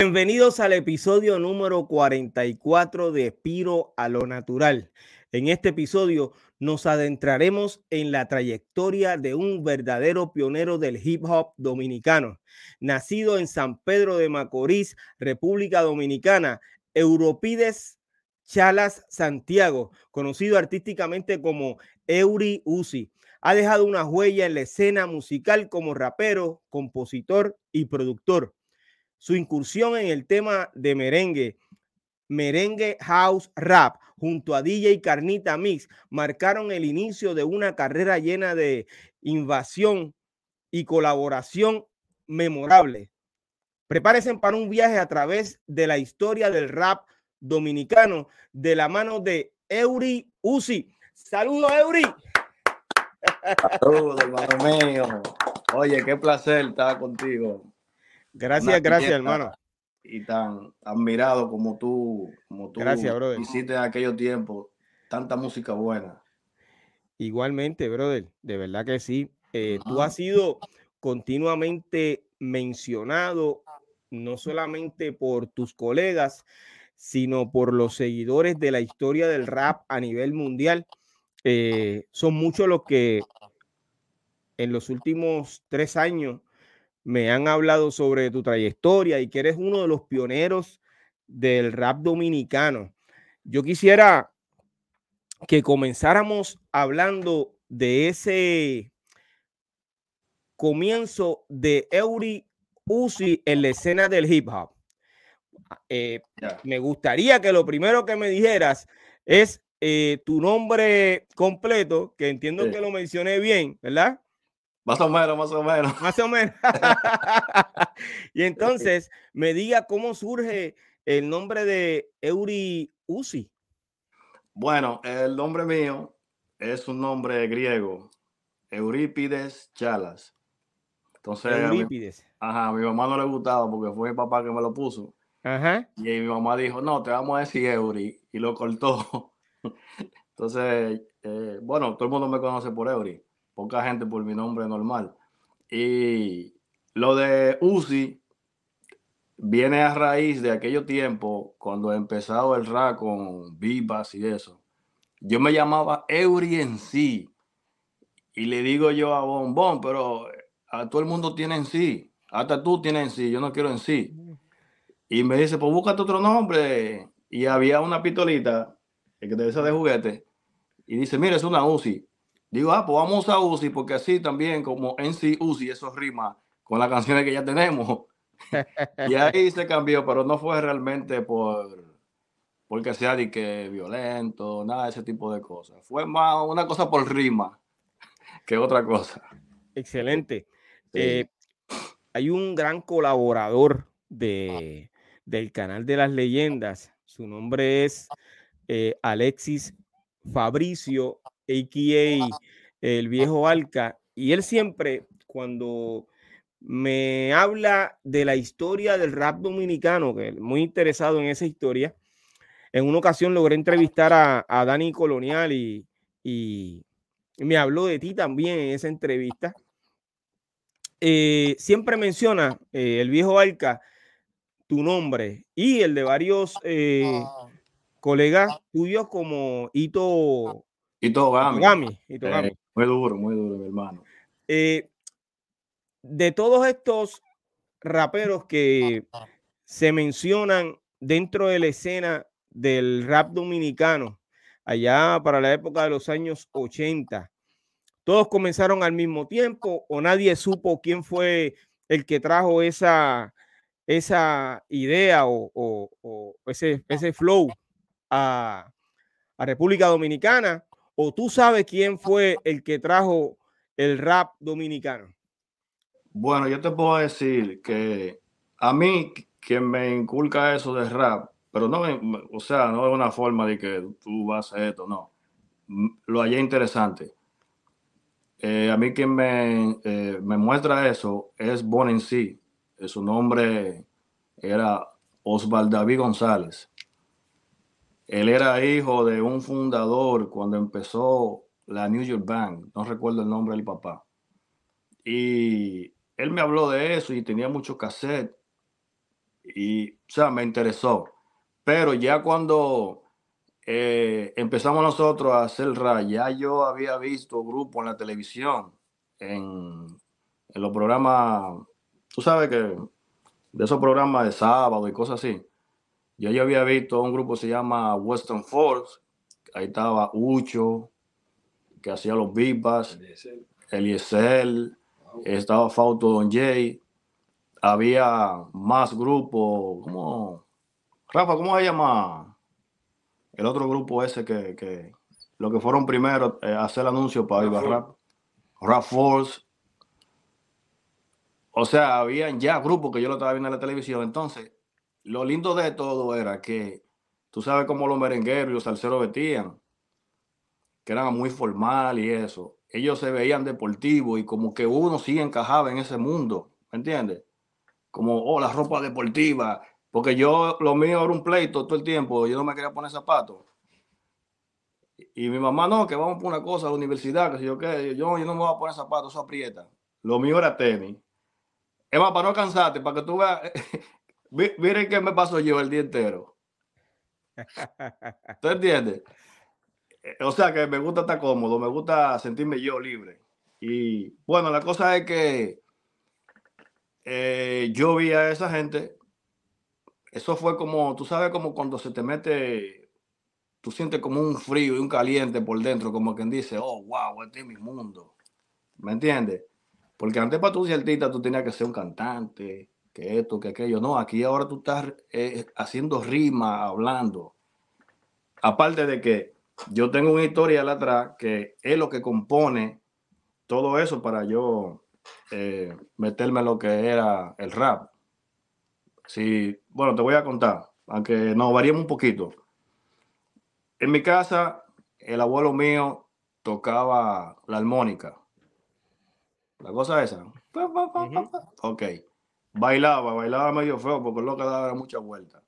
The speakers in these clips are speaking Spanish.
Bienvenidos al episodio número 44 de Piro a lo Natural. En este episodio nos adentraremos en la trayectoria de un verdadero pionero del hip hop dominicano. Nacido en San Pedro de Macorís, República Dominicana, Europides Chalas Santiago, conocido artísticamente como Eury Uzi, ha dejado una huella en la escena musical como rapero, compositor y productor su incursión en el tema de merengue, merengue house rap, junto a DJ Carnita Mix, marcaron el inicio de una carrera llena de invasión y colaboración memorable. Prepárense para un viaje a través de la historia del rap dominicano de la mano de Eury Uzi. Saludos, Eury. Saludos, hermano mío. Oye, qué placer estar contigo. Gracias, gracias, hermano. Y tan admirado como tú, como tú gracias, brother. hiciste en aquellos tiempos tanta música buena. Igualmente, brother, de verdad que sí. Eh, tú has sido continuamente mencionado, no solamente por tus colegas, sino por los seguidores de la historia del rap a nivel mundial. Eh, son muchos los que en los últimos tres años me han hablado sobre tu trayectoria y que eres uno de los pioneros del rap dominicano. Yo quisiera que comenzáramos hablando de ese comienzo de Eury Uzi en la escena del hip hop. Eh, me gustaría que lo primero que me dijeras es eh, tu nombre completo, que entiendo que lo mencioné bien, ¿verdad? Más o menos, más o menos. Más o menos. y entonces me diga cómo surge el nombre de Eury Uzi. Bueno, el nombre mío es un nombre griego, Eurípides Chalas. Entonces, Eurípides. ajá, a mi mamá no le gustaba porque fue mi papá que me lo puso. Ajá. Y mi mamá dijo, no, te vamos a decir Eury, y lo cortó. Entonces, eh, bueno, todo el mundo me conoce por Eury poca gente por mi nombre normal. Y lo de Uzi viene a raíz de aquello tiempo cuando empezado el rap con Vivas y eso. Yo me llamaba Eury en sí. Y le digo yo a Bombón, pero a todo el mundo tiene en sí. Hasta tú tienes en sí, yo no quiero en sí. Y me dice, pues búscate otro nombre. Y había una pistolita que debe ser de juguete. Y dice, mira, es una Uzi. Digo, ah, pues vamos a Uzi, porque así también como en sí Uzi, eso rima con las canciones que ya tenemos. y ahí se cambió, pero no fue realmente por porque sea de que violento, nada de ese tipo de cosas. Fue más una cosa por rima que otra cosa. Excelente. Eh, hay un gran colaborador de, del canal de las leyendas. Su nombre es eh, Alexis Fabricio a.k.a. el viejo Alca, y él siempre, cuando me habla de la historia del rap dominicano, que es muy interesado en esa historia, en una ocasión logré entrevistar a, Dani Colonial y, me habló de ti también en esa entrevista. Eh, siempre menciona eh, el viejo Alca tu nombre y el de varios eh, colegas tuyos como Ito y Gami. Eh, muy duro, muy duro, mi hermano. Eh, de todos estos raperos que se mencionan dentro de la escena del rap dominicano, allá para la época de los años 80, todos comenzaron al mismo tiempo o nadie supo quién fue el que trajo esa, esa idea o, ese, ese flow a, a República Dominicana ¿O tú sabes quién fue el que trajo el rap dominicano? Bueno, yo te puedo decir que a mí quien me inculca eso de rap, pero no, o sea, no es una forma de que tú vas a esto, no. Lo hallé interesante. Eh, a mí quien me, eh, muestra eso es Bon en sí. Su nombre era Osvaldo David González. Él era hijo de un fundador cuando empezó la New York Bank, no recuerdo el nombre del papá. Y él me habló de eso y tenía mucho cassette. Y, o sea, me interesó. Pero ya cuando eh, empezamos nosotros a hacer rap, ya yo había visto grupos en la televisión, en, en los programas, tú sabes que de esos programas de sábado y cosas así. Yo ya había visto un grupo que se llama Western Force, ahí estaba Ucho, que hacía los bipas, Eliezer, estaba Fausto Don Jay, había más grupos, como Rafa, ¿cómo se llama? El otro grupo ese que, que lo que fueron primero eh, a hacer el anuncio para Viva Rap, Rap Force. O sea, habían ya grupos que yo lo estaba viendo en la televisión. Entonces, lo lindo de todo era que tú sabes cómo los merengueros y los salseros vestían, que eran muy formal y eso. Ellos se veían deportivos y como que uno sí encajaba en ese mundo, ¿me entiendes? Como, oh, la ropa deportiva, porque yo, lo mío era un pleito todo el tiempo, yo no me quería poner zapatos. Y mi mamá, no, que vamos por una cosa a la universidad, que si yo qué, yo, yo no me voy a poner zapatos, eso aprieta. Lo mío era tenis. Es para no cansarte, para que tú veas, miren qué me pasó yo el día entero. ¿Tú entiendes? Eh, o sea que me gusta estar cómodo, me gusta sentirme yo libre. Y bueno, la cosa es que eh, yo vi a esa gente eso fue como, tú sabes, como cuando se te mete, tú sientes como un frío y un caliente por dentro, como quien dice, oh, wow, este es mi mundo. ¿Me entiendes? Porque antes para tú ser artista tú tenías que ser un cantante, que esto, que aquello. No, aquí ahora tú estás eh, haciendo rima, hablando. Aparte de que yo tengo una historia atrás que es lo que compone todo eso para yo eh, meterme en lo que era el rap. Sí, bueno, te voy a contar, aunque nos variemos un poquito. En mi casa, el abuelo mío tocaba la armónica. La cosa esa. Ok. Bailaba, bailaba medio feo porque lo que daba mucha vuelta.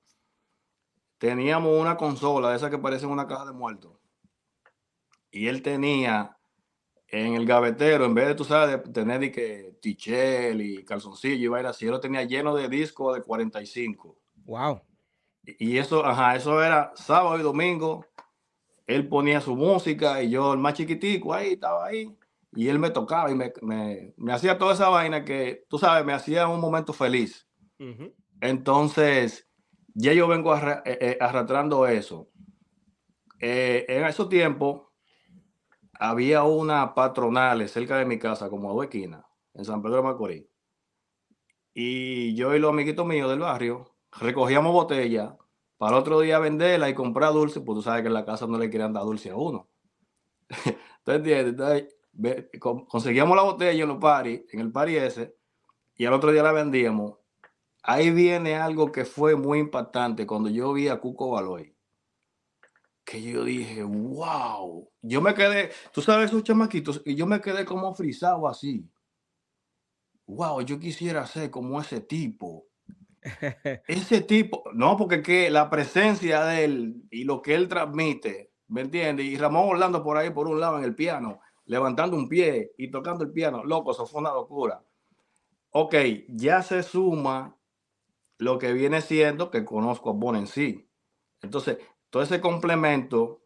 Teníamos una consola de esas que parecen una caja de muertos. Y él tenía en el gavetero, en vez de, tú sabes, de tener y que tichel y calzoncillo y vaina así, yo lo tenía lleno de discos de 45. Wow. Y eso, ajá, eso era sábado y domingo. Él ponía su música y yo, el más chiquitico, ahí estaba ahí. Y él me tocaba y me, me, me hacía toda esa vaina que, tú sabes, me hacía un momento feliz. Entonces, ya yo vengo eh, eh, arrastrando eso. Eh, en esos tiempos, había una patronal cerca de mi casa, como a dos esquinas, en San Pedro de Macorís. Y yo y los amiguitos míos del barrio recogíamos botellas para otro día venderla y comprar dulce, pues tú sabes que en la casa no le querían dar dulce a uno. Entonces, conseguíamos la botella en los paris, en el pari ese, y al otro día la vendíamos. Ahí viene algo que fue muy impactante cuando yo vi a Cuco Baloy que yo dije, wow, yo me quedé, tú sabes esos chamaquitos, y yo me quedé como frisado así. Wow, yo quisiera ser como ese tipo. ese tipo, no, porque que la presencia de él y lo que él transmite, ¿me entiendes? Y Ramón Orlando por ahí, por un lado en el piano, levantando un pie y tocando el piano, loco, eso fue una locura. Ok, ya se suma lo que viene siendo que conozco a Bon en sí. Entonces, todo ese complemento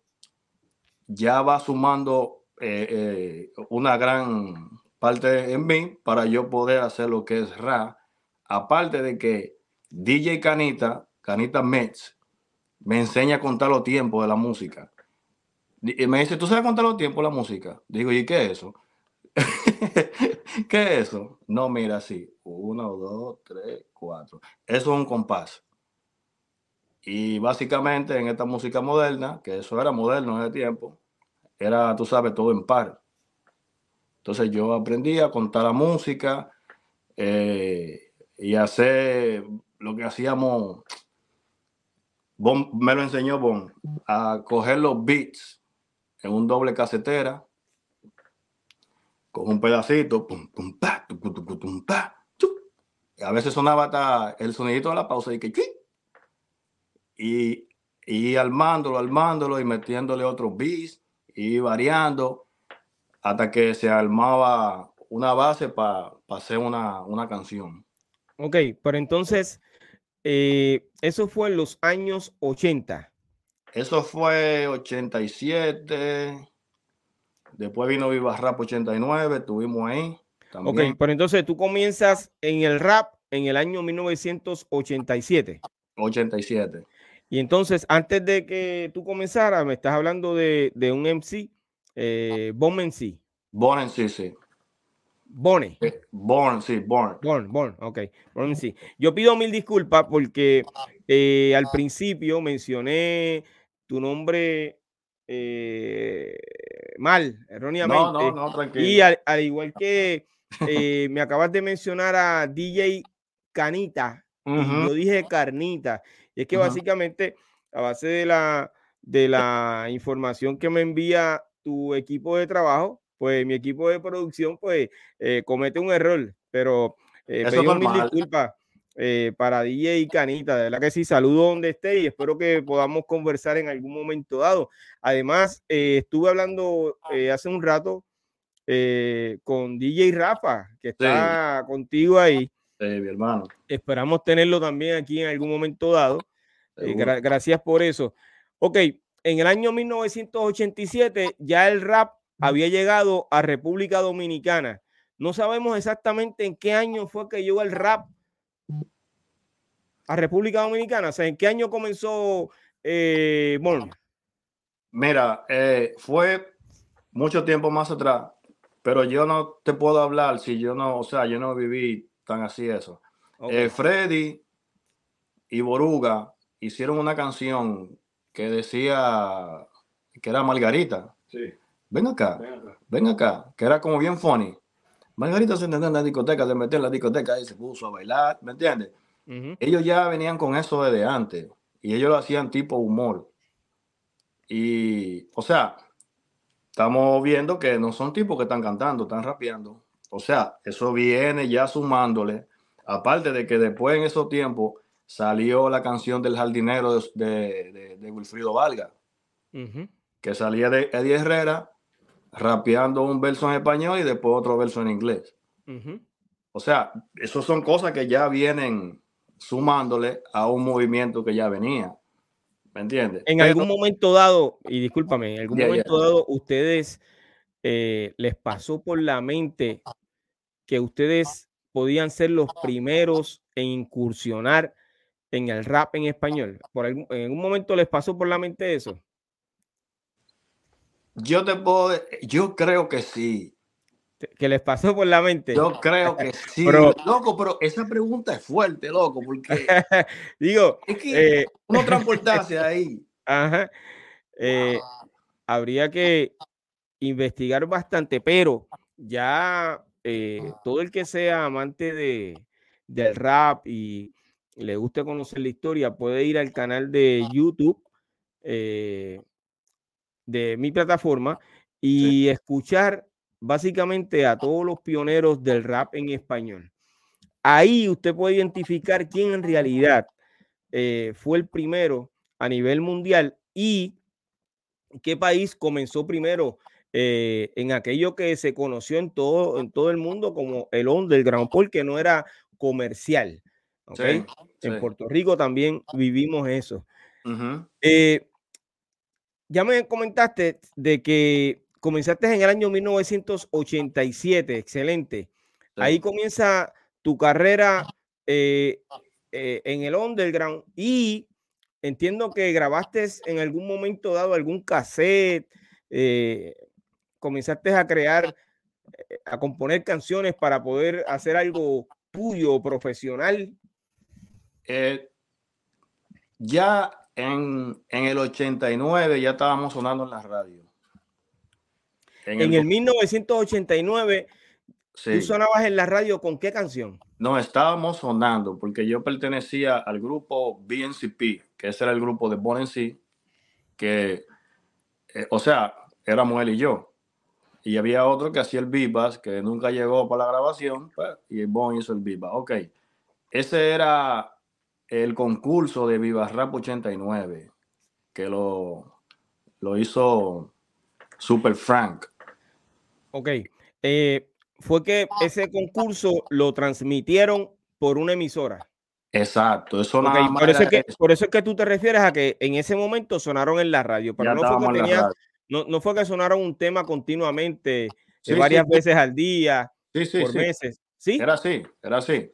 ya va sumando eh, eh, una gran parte en mí para yo poder hacer lo que es Ra. Aparte de que DJ Canita, Canita Metz, me enseña a contar los tiempos de la música. Y me dice, ¿tú sabes contar los tiempos la música? Digo, ¿y qué es eso? ¿Qué es eso? No, mira, sí. Uno, dos, tres, cuatro. Eso es un compás. Y básicamente en esta música moderna, que eso era moderno en ese tiempo, era, tú sabes, todo en par. Entonces yo aprendí a contar la música eh, y hacer lo que hacíamos. me lo enseñó Bon, a coger los beats en un doble casetera con un pedacito, pum, pum, pa, y a veces sonaba hasta el sonidito de la pausa y que y, y armándolo, armándolo y metiéndole otros beats y variando hasta que se armaba una base para hacer una, canción. Ok, pero entonces eh, eso fue en los años 80. Eso fue 87. Después vino Viva Rap 89, estuvimos ahí. Ok, pero entonces tú comienzas en el rap en el año 1987. 87. Y entonces, antes de que tú comenzaras, me estás hablando de, un MC, eh, Bon MC. Bon MC, sí. Bone. Eh, Born, sí, Born. Born, Born, ok. Born, sí. Yo pido mil disculpas porque eh, al principio mencioné tu nombre eh, mal, erróneamente. No, no, no, tranquilo. Y al, igual que me acabas de mencionar a DJ Canita, yo dije Carnita. Y es que básicamente, a base de la, de la información que me envía tu equipo de trabajo, pues mi equipo de producción pues eh, comete un error, pero eh, pedimos mil disculpas eh, para DJ y Canita, de verdad que sí, saludo donde esté y espero que podamos conversar en algún momento dado. Además, eh, estuve hablando hace un rato con DJ Rafa, que está contigo ahí. Sí, mi hermano. Esperamos tenerlo también aquí en algún momento dado. gracias por eso. Ok, en el año 1987 ya el rap había llegado a República Dominicana. No sabemos exactamente en qué año fue que llegó el rap a República Dominicana. O sea, ¿en qué año comenzó eh, Mira, eh, fue mucho tiempo más atrás, pero yo no te puedo hablar si yo no, o sea, yo no viví tan así eso. Eh, Freddy y Boruga hicieron una canción que decía que era Margarita. Sí ven acá, ven acá, que era como bien funny. Margarita se entendió en la discoteca, se metió en la discoteca y se puso a bailar, ¿me entiendes? Ellos ya venían con eso desde antes y ellos lo hacían tipo humor. Y, o sea, estamos viendo que no son tipos que están cantando, están rapeando. O sea, eso viene ya sumándole, aparte de que después en esos tiempos salió la canción del jardinero de, de, Wilfrido Valga, que salía de Eddie Herrera rapeando un verso en español y después otro verso en inglés. O sea, esas son cosas que ya vienen sumándole a un movimiento que ya venía. ¿Me entiendes? En algún momento dado, y discúlpame, en algún momento dado, ustedes eh, les pasó por la mente que ustedes podían ser los primeros en incursionar en el rap en español. Por ¿En algún momento les pasó por la mente eso? Yo te puedo, yo creo que sí. ¿Que les pasó por la mente? Yo creo que sí. Pero, loco, pero esa pregunta es fuerte, loco, porque digo, es que eh, uno transportarse ahí. Ajá. Eh, habría que investigar bastante, pero ya eh, todo el que sea amante de, del rap y le guste conocer la historia puede ir al canal de YouTube de mi plataforma y escuchar básicamente a todos los pioneros del rap en español. Ahí usted puede identificar quién en realidad eh, fue el primero a nivel mundial y qué país comenzó primero eh, en aquello que se conoció en todo, en todo el mundo como el underground, porque no era comercial. En Puerto Rico también vivimos eso ya me comentaste de que comenzaste en el año 1987, excelente. Ahí comienza tu carrera eh, eh, en el underground y entiendo que grabaste en algún momento dado algún cassette, eh, comenzaste a crear, a componer canciones para poder hacer algo tuyo, profesional. ya en, el 89 ya estábamos sonando en la radio. En, el, 1989, ¿tú sonabas en la radio con qué canción? No, estábamos sonando porque yo pertenecía al grupo BNCP, que ese era el grupo de Bon C, que, eh, o sea, éramos él y yo. Y había otro que hacía el Vivas, que nunca llegó para la grabación, pues, y Bon hizo el Vivas. Ok, ese era el concurso de Viva Rap 89, que lo, lo hizo Super Frank. Ok. Eh, fue que ese concurso lo transmitieron por una emisora. Exacto, eso por, eso es que, por eso es que tú te refieres a que en ese momento sonaron en la radio, pero no fue, que tenía, no, no, fue que sonaron un tema continuamente eh, varias veces al día, por meses. ¿Sí? Era así, era así.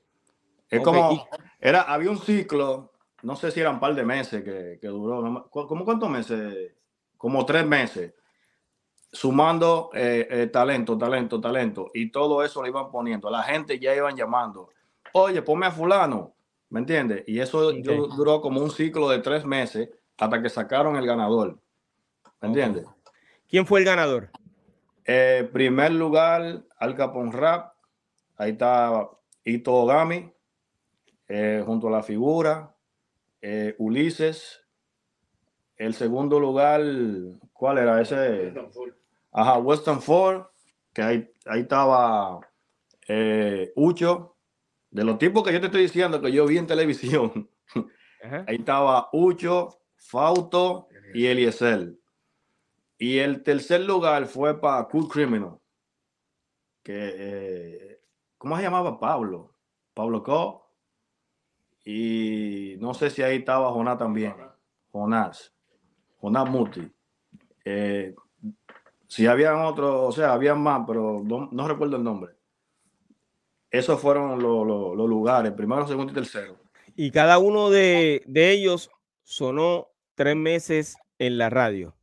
Es como, era, había un ciclo, no sé si eran un par de meses que, que duró, ¿cómo cuántos meses? Como tres meses, sumando eh, eh, talento, talento, talento, y todo eso lo iban poniendo. La gente ya iban llamando, oye, ponme a fulano, ¿Me entiendes? Y eso duró como un ciclo de tres meses hasta que sacaron el ganador. ¿Me entiendes? ¿Quién fue el ganador? Eh, primer lugar, Al Capone Rap. Ahí está Ito Gami, eh, junto a la figura. Eh, Ulises. El segundo lugar, ¿cuál era ese? Ajá, Western Ford, que ahí, ahí estaba Ucho de los tipos que yo te estoy diciendo que yo vi en televisión, ahí estaba Ucho, Fausto y Eliezer. Y el tercer lugar fue para Cool Criminal. Que, eh, ¿Cómo se llamaba Pablo? Pablo Co. Y no sé si ahí estaba Jonás también. Jonás. Jonás Muti. Eh, si habían otros, o sea, habían más, pero no recuerdo el nombre. Esos fueron los lugares, primero, segundo y tercero. Y cada uno de, ellos sonó tres meses en la radio.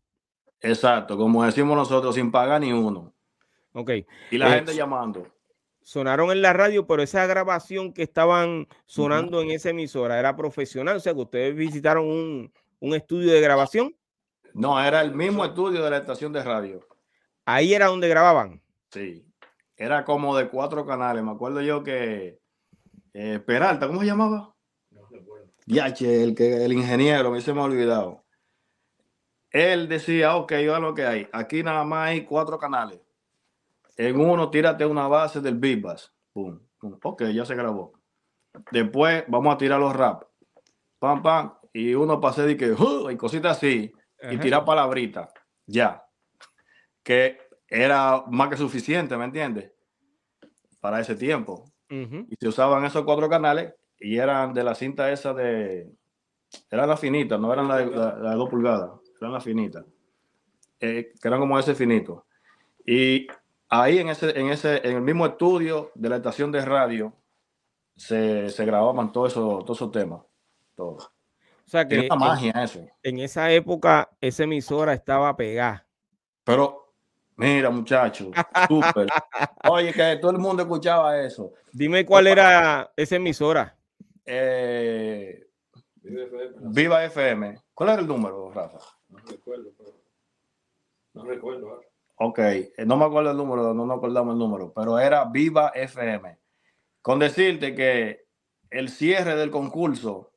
Exacto, como decimos nosotros, sin pagar ni uno. Ok. Y la eh, gente llamando. Sonaron en la radio, pero esa grabación que estaban sonando en esa emisora era profesional. O sea, que ustedes visitaron un, un estudio de grabación. No, era el mismo estudio de la estación de radio. Ahí era donde grababan. Sí era como de cuatro canales. Me acuerdo yo que eh, Peralta, ¿cómo se llamaba? No recuerdo. Yache, el, que, el ingeniero, me se me ha olvidado. Él decía, ok, yo lo que hay. Aquí nada más hay cuatro canales. En uno, tírate una base del Big Bass. Pum, pum. Ok, ya se grabó. Después vamos a tirar los rap. Pam, pam. Y uno pase de que, uh, y cositas así. Y tirar palabritas. Ya. Que era más que suficiente, ¿me entiendes? Para ese tiempo. Y se usaban esos cuatro canales y eran de la cinta esa de... Eran las finitas, no eran las de, la, dos pulgadas, eran las finitas. Eh, que eran como ese finito. Y ahí en ese, en ese, en el mismo estudio de la estación de radio, se, se grababan todos esos, todos esos temas. Todos. O sea que magia eso. En esa época esa emisora estaba pegada. Pero Mira, muchacho, súper. Oye, que todo el mundo escuchaba eso. Dime cuál era esa emisora. Eh, Viva, FM. ¿Cuál era el número, Rafa? No recuerdo, pero no recuerdo. Ok, eh, no me acuerdo el número, no nos acordamos el número, pero era Viva FM. Con decirte que el cierre del concurso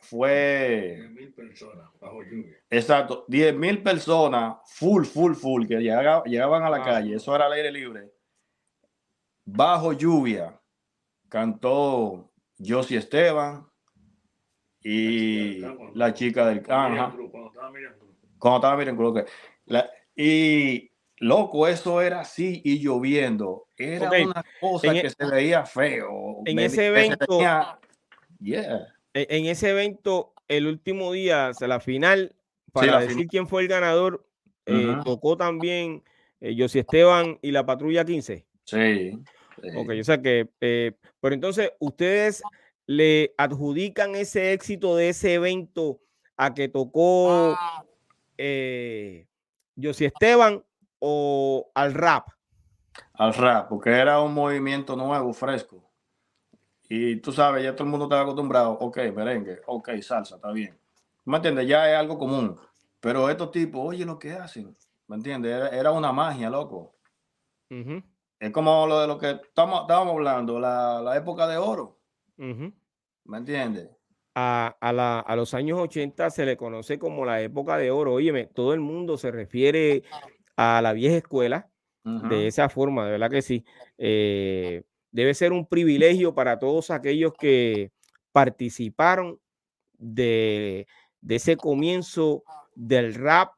fue... 10 mil personas bajo lluvia. Exacto, 10 mil personas, full, full, full, que llegaban, a la calle, eso era al aire libre. Bajo lluvia, cantó Josie Esteban y la chica del canja. Cuando estaba mirando, y loco, eso era así y lloviendo. Era una cosa que e se veía feo. En ese evento. yeah e, en ese evento, el último día, o la final, para decir quién fue el ganador, eh, tocó también eh, Esteban y la Patrulla 15. Sí. Ok, o sea que, eh, pero entonces, ¿ustedes le adjudican ese éxito de ese evento a que tocó eh, Esteban o al rap? Al rap, porque era un movimiento nuevo, fresco. Y tú sabes, ya todo el mundo está acostumbrado, ok, merengue, ok, salsa, está bien. ¿Me entiendes? Ya es algo común. Pero estos tipos, oye lo que hacen, ¿me entiendes? Era, una magia, loco. Es como lo de lo que estamos, estábamos hablando, la, época de oro. ¿Me entiendes? A, a, los años 80 se le conoce como la época de oro. Óyeme, todo el mundo se refiere a la vieja escuela de esa forma, de verdad que sí. Eh, debe ser un privilegio para todos aquellos que participaron de, ese comienzo del rap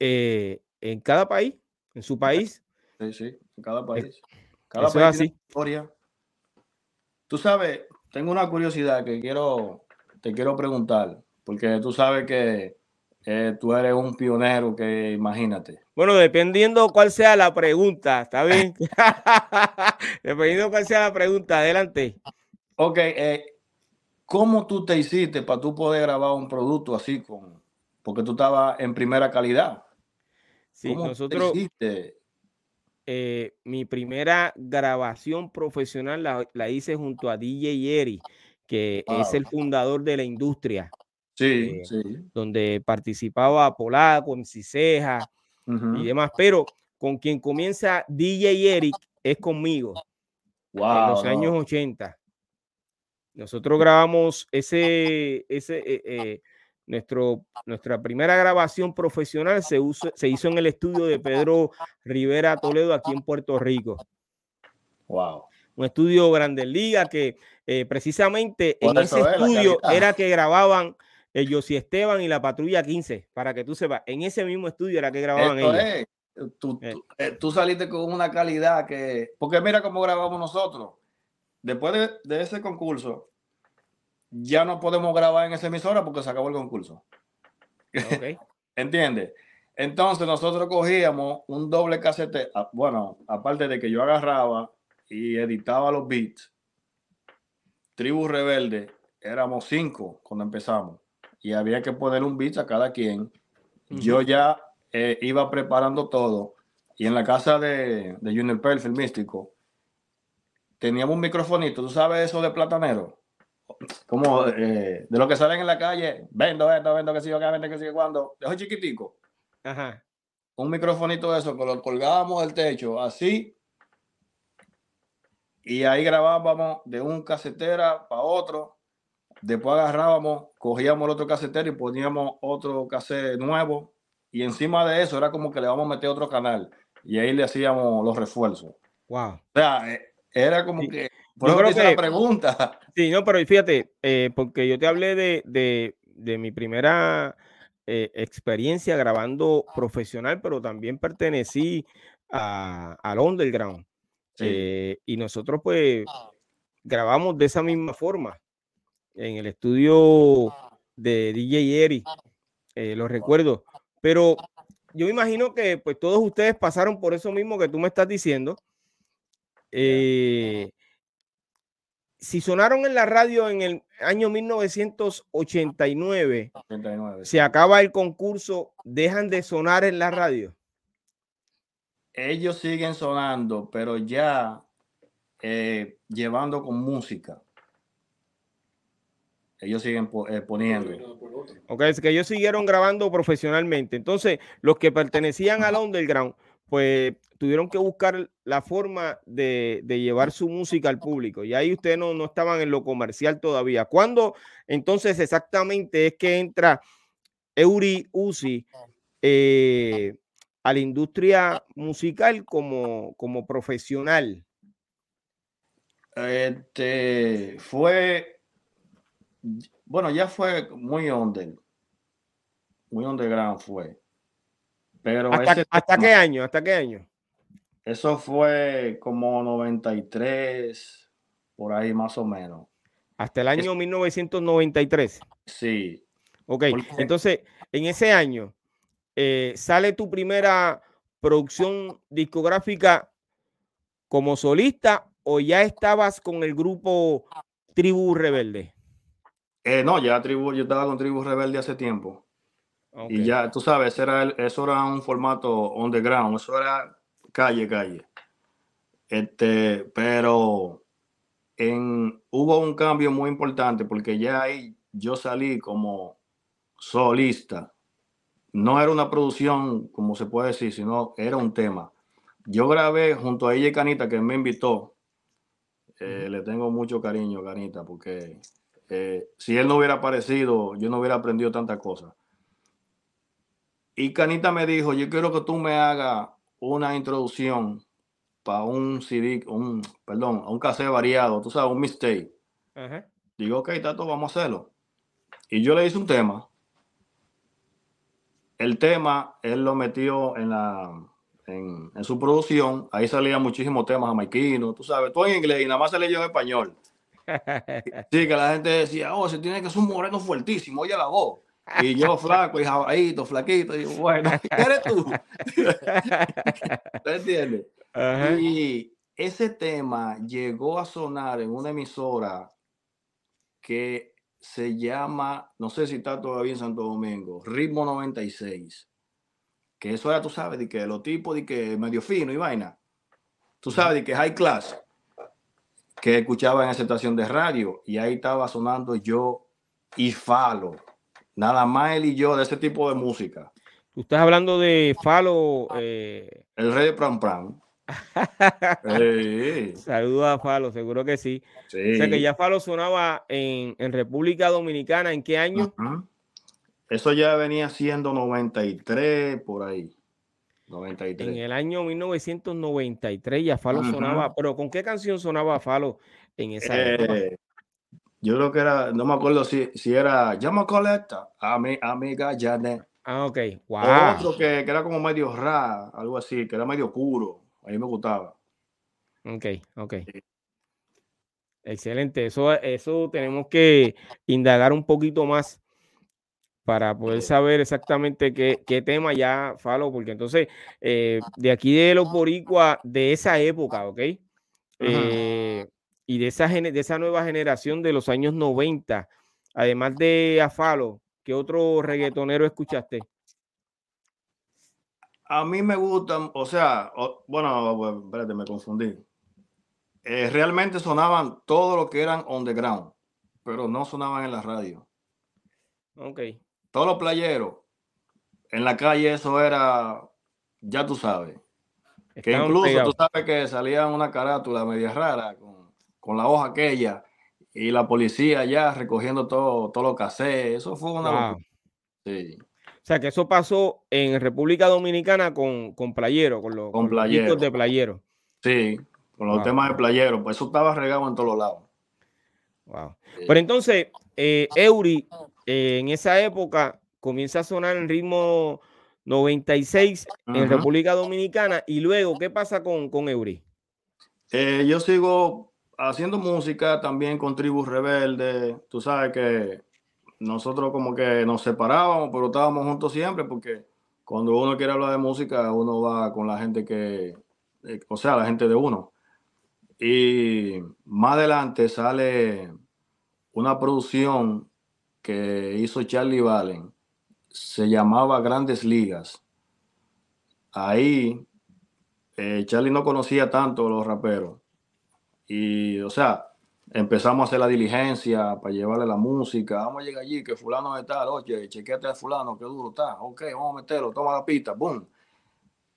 eh, en cada país, en su país. Sí, sí, en cada país. Cada país así. historia. Tú sabes, tengo una curiosidad que quiero, te quiero preguntar, porque tú sabes que eh, tú eres un pionero que imagínate. Bueno, dependiendo cuál sea la pregunta, ¿está bien? dependiendo cuál sea la pregunta, adelante. Ok, eh, ¿cómo tú te hiciste para tú poder grabar un producto así con, porque tú estabas en primera calidad? Sí, nosotros, eh, mi primera grabación profesional la, hice junto a DJ Eri, que es el fundador de la industria. Sí, eh, sí. Donde participaba Polaco, MC Ceja y demás. Pero con quien comienza DJ Eric es conmigo. Wow, en los años 80. Nosotros grabamos ese, ese eh, nuestro, nuestra primera grabación profesional se, se hizo en el estudio de Pedro Rivera Toledo aquí en Puerto Rico. Wow. Un estudio Grandes Liga que eh, precisamente en ese estudio era que grababan el Yossi Esteban y la Patrulla 15, para que tú sepas, en ese mismo estudio era que grababan ellos. Eh, tú, saliste con una calidad que, porque mira cómo grabamos nosotros. Después de, de ese concurso, ya no podemos grabar en esa emisora porque se acabó el concurso. Okay. ¿Entiendes? Entonces nosotros cogíamos un doble casete, ah, bueno, aparte de que yo agarraba y editaba los beats, Tribu Rebelde, éramos cinco cuando empezamos y había que poner un beat a cada quien. Yo ya eh, iba preparando todo y en la casa de, de Junior Perfil Místico teníamos un microfonito, ¿tú sabes eso de platanero? como eh, de lo que salen en la calle, vendo esto, vendo que sigo acá, vendo que sigo cuando, dejo chiquitico. Ajá. Un microfonito de eso que lo colgábamos del techo, así. Y ahí grabábamos de un casetera para otro. Después agarrábamos, cogíamos el otro casetero y poníamos otro cassette nuevo. Y encima de eso era como que le vamos a meter otro canal. Y ahí le hacíamos los refuerzos. Wow. O sea, eh, era como que yo creo que la pregunta. Sí, no, pero fíjate, eh, porque yo te hablé de, mi primera eh, experiencia grabando profesional, pero también pertenecí a, al underground. Eh, y nosotros pues grabamos de esa misma forma en el estudio de DJ Eri, lo recuerdo. Pero yo me imagino que pues todos ustedes pasaron por eso mismo que tú me estás diciendo. Eh, si sonaron en la radio en el año 1989, se acaba el concurso, dejan de sonar en la radio. Ellos siguen sonando, pero ya eh, llevando con música. Ellos siguen eh, poniendo. Ok, es que ellos siguieron grabando profesionalmente. Entonces, los que pertenecían al underground, pues tuvieron que buscar la forma de, llevar su música al público. Y ahí ustedes no, estaban en lo comercial todavía. ¿Cuándo entonces exactamente es que entra Euri Uzi eh, a la industria musical como, como profesional? Este fue, bueno, ya fue muy under, muy underground fue. Pero ¿Hasta qué año? ¿Hasta qué año? Eso fue como 93, por ahí más o menos. Hasta el año 1993. Sí. Ok, entonces en ese año eh, sale tu primera producción discográfica como solista o ya estabas con el grupo Tribu Rebelde? Eh, no, ya tribu, yo estaba con Tribu Rebelde hace tiempo. Y ya, tú sabes, era eso era un formato underground, eso era calle, calle. Este, pero en, hubo un cambio muy importante porque ya ahí yo salí como solista. No era una producción, como se puede decir, sino era un tema. Yo grabé junto a ella Canita, que me invitó. Eh, le tengo mucho cariño, Canita, porque eh, si él no hubiera aparecido, yo no hubiera aprendido tantas cosas. Y Canita me dijo, yo quiero que tú me hagas una introducción para un CD, un, perdón, un cassette variado, tú sabes, un mistake. Digo, ok, Tato, vamos a hacerlo. Y yo le hice un tema. El tema, él lo metió en la en, su producción. Ahí salían muchísimos temas jamaiquinos, tú sabes, todo en inglés y nada más se leyó en español. Sí, que la gente decía, oh, se tiene que ser un moreno fuertísimo, oye la voz. Y yo flaco y jabadito, flaquito, y bueno, eres tú? ¿Te entiendes? Y ese tema llegó a sonar en una emisora que se llama, no sé si está todavía en Santo Domingo, Ritmo 96. Que eso era, tú sabes, de que los tipos de que medio fino y vaina. Tú sabes, de que high class. Que escuchaba en esa estación de radio. Y ahí estaba sonando yo y Falo. Nada más él y yo de ese tipo de música. Tú estás hablando de Falo. Eh... El rey de Pram Pram. Saludos a Falo, seguro que sí. O sea que ya Falo sonaba en, República Dominicana. ¿En qué año? Eso ya venía siendo 93 por ahí. 93. En el año 1993 ya Falo sonaba, pero ¿con qué canción sonaba Falo en esa época? Eh, yo creo que era, no me acuerdo si, si era Llama Coleta, amiga Janet. Ah, ok. Wow. otro que, que, era como medio ra, algo así, que era medio puro. A mí me gustaba. Ok, ok. Excelente. Eso, eso tenemos que indagar un poquito más para poder saber exactamente qué, qué tema ya falo, porque entonces eh, de aquí de los boricuas de esa época, ¿ok? Eh, y de esa, de esa nueva generación de los años 90, además de Afalo, ¿qué otro reggaetonero escuchaste? A mí me gustan, o sea, bueno, espérate, me confundí. Eh, realmente sonaban todo lo que eran on the ground, pero no sonaban en la radio. Ok. Todos los playeros, en la calle eso era, ya tú sabes. que incluso tú sabes que salía una carátula media rara con, con, la hoja aquella y la policía ya recogiendo todo, todo lo que hace. Eso fue una... Sí. O sea, que eso pasó en República Dominicana con, con playero, con los, con, de playero. Sí, con los temas de playero, pues eso estaba regado en todos lados. Wow. Pero entonces, eh, Eury, eh, en esa época comienza a sonar en ritmo 96 en República Dominicana y luego, ¿qué pasa con, con Eury? Eh, yo sigo haciendo música también con Tribus Rebelde. Tú sabes que nosotros como que nos separábamos, pero estábamos juntos siempre porque cuando uno quiere hablar de música, uno va con la gente que, eh, o sea, la gente de uno. Y más adelante sale una producción que hizo Charlie Valen, se llamaba Grandes Ligas. Ahí eh, Charlie no conocía tanto a los raperos. Y, o sea, empezamos a hacer la diligencia para llevarle la música. Vamos a llegar allí, que fulano está, oye, chequeate a fulano, qué duro está. Ok, vamos a meterlo, toma la pista, boom.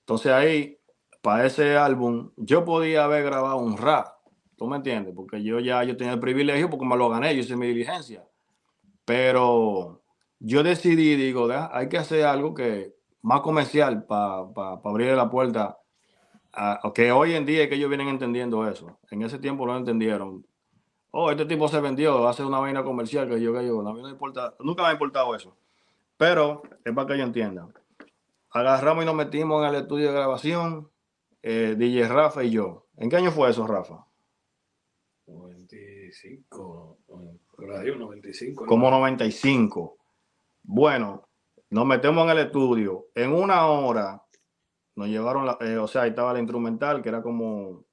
Entonces ahí, para ese álbum, yo podía haber grabado un rap, ¿tú me entiendes? Porque yo ya yo tenía el privilegio porque me lo gané, yo hice mi diligencia. Pero yo decidí, digo, hay que hacer algo que más comercial para pa, abrirle la puerta. Que hoy en día es que ellos vienen entendiendo eso. En ese tiempo no entendieron oh, este tipo se vendió, hace una vaina comercial que yo, que yo, mí no importa, nunca me ha importado eso. Pero es para que ellos entiendan. Agarramos y nos metimos en el estudio de grabación, eh, DJ Rafa y yo. ¿En qué año fue eso, Rafa? 95, 95. Como 95. Bueno, nos metemos en el estudio. En una hora nos llevaron, la, eh, o sea, ahí estaba la instrumental, que era como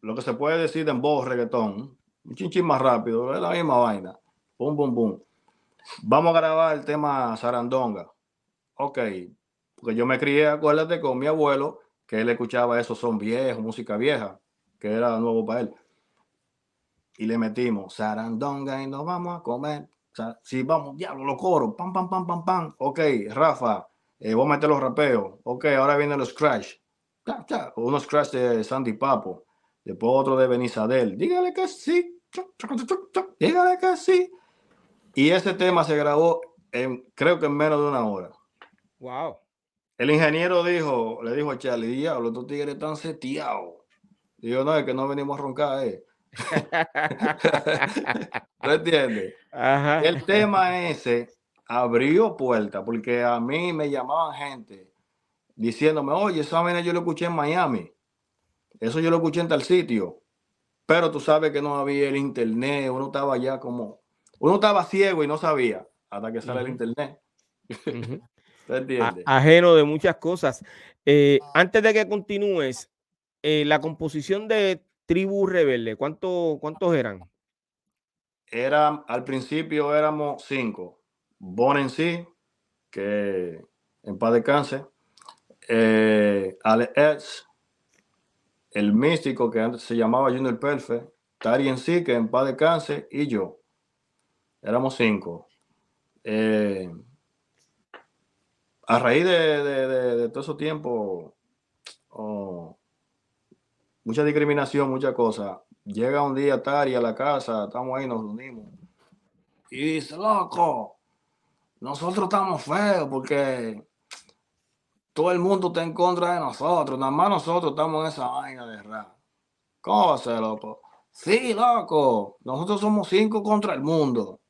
lo que se puede decir en voz reggaetón un chinchín más rápido, es la misma vaina. Pum, pum, pum. Vamos a grabar el tema Sarandonga. Ok, porque yo me crié, acuérdate, con mi abuelo, que él escuchaba eso, son viejos, música vieja, que era nuevo para él. Y le metimos Sarandonga y nos vamos a comer. O sea, si vamos, diablo, los coros, pam, pam, pam, pam, pam. Ok, Rafa, eh, voy a meter los rapeos. Ok, ahora vienen los scratch. Unos scratch de Sandy Papo. Después otro de Benizadel. Dígale que sí. Dígale que sí. Y ese tema se grabó en, creo que en menos de una hora. Wow. El ingeniero dijo, le dijo a Charlie, diablo, estos tigres están seteados. Digo, no, es que no venimos a roncar, eh. ¿No entiendes? El tema ese abrió puerta porque a mí me llamaban gente diciéndome, oye, esa vaina yo lo escuché en Miami. Eso yo lo escuché en tal sitio. pero tú sabes que no había el internet, uno estaba ya como, uno estaba ciego y no sabía hasta que sale el internet. ajeno de muchas cosas. Eh, antes de que continúes, eh, la composición de Tribu Rebelde, ¿cuánto, ¿cuántos eran? Era, al principio éramos cinco. Bon en sí, que en paz descanse. Eh, Ale el místico que antes se llamaba Junior Perfect, Tari en sí, que en paz descanse, y yo. Éramos cinco. Eh, a raíz de, todo ese tiempo, oh, mucha discriminación, muchas cosas. Llega un día Tari a la casa, estamos ahí, nos unimos. Y dice, loco, nosotros estamos feos porque todo el mundo está en contra de nosotros. Nada más nosotros estamos en esa vaina de rap. ¿Cómo va a ser, loco? Sí, loco. Nosotros somos cinco contra el mundo.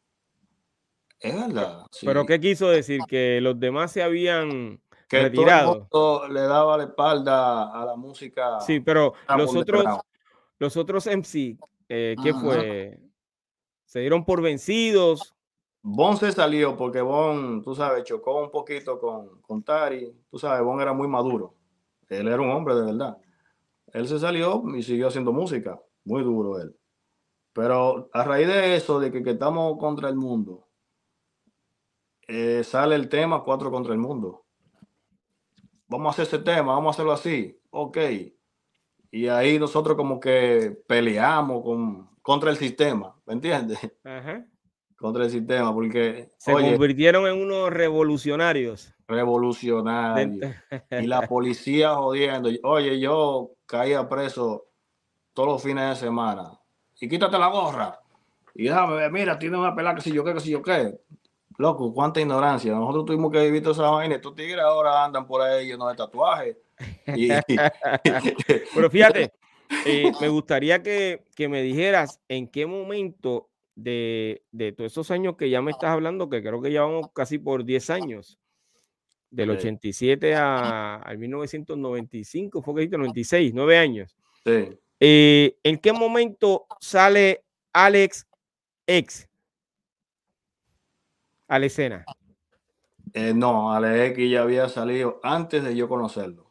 Es verdad. Pero ¿qué quiso decir? Que los demás se habían que retirado. Todo le daba la espalda a la música. Sí, pero los otros, los otros MC, eh, ¿qué fue? ¿Se dieron por vencidos? Bon se salió porque Bon, tú sabes, chocó un poquito con, con Tari. Tú sabes, Bon era muy maduro. Él era un hombre de verdad. Él se salió y siguió haciendo música. Muy duro él. Pero a raíz de eso, de que, estamos contra el mundo, eh, sale el tema cuatro contra el mundo. Vamos a hacer ese tema, vamos a hacerlo así. Ok. Y ahí nosotros como que peleamos con, contra el sistema, ¿me entiendes? Ajá contra el sistema, porque se convirtieron en unos revolucionarios. Revolucionarios. y la policía jodiendo. Oye, yo caía preso todos los fines de semana. Y quítate la gorra. Y déjame ver, mira, tiene una pelada que si yo qué, que si yo qué. Loco, cuánta ignorancia. Nosotros tuvimos que vivir toda esa vaina. Estos tigres ahora andan por ahí llenos de tatuajes. Pero fíjate, eh, me gustaría que, que me dijeras en qué momento de, todos esos años que ya me estás hablando, que creo que llevamos casi por 10 años, del 87 a, al 1995, fue que 96, 9 años. Eh, ¿En qué momento sale Alex X a la escena? Eh, no, Alex ya había salido antes de yo conocerlo.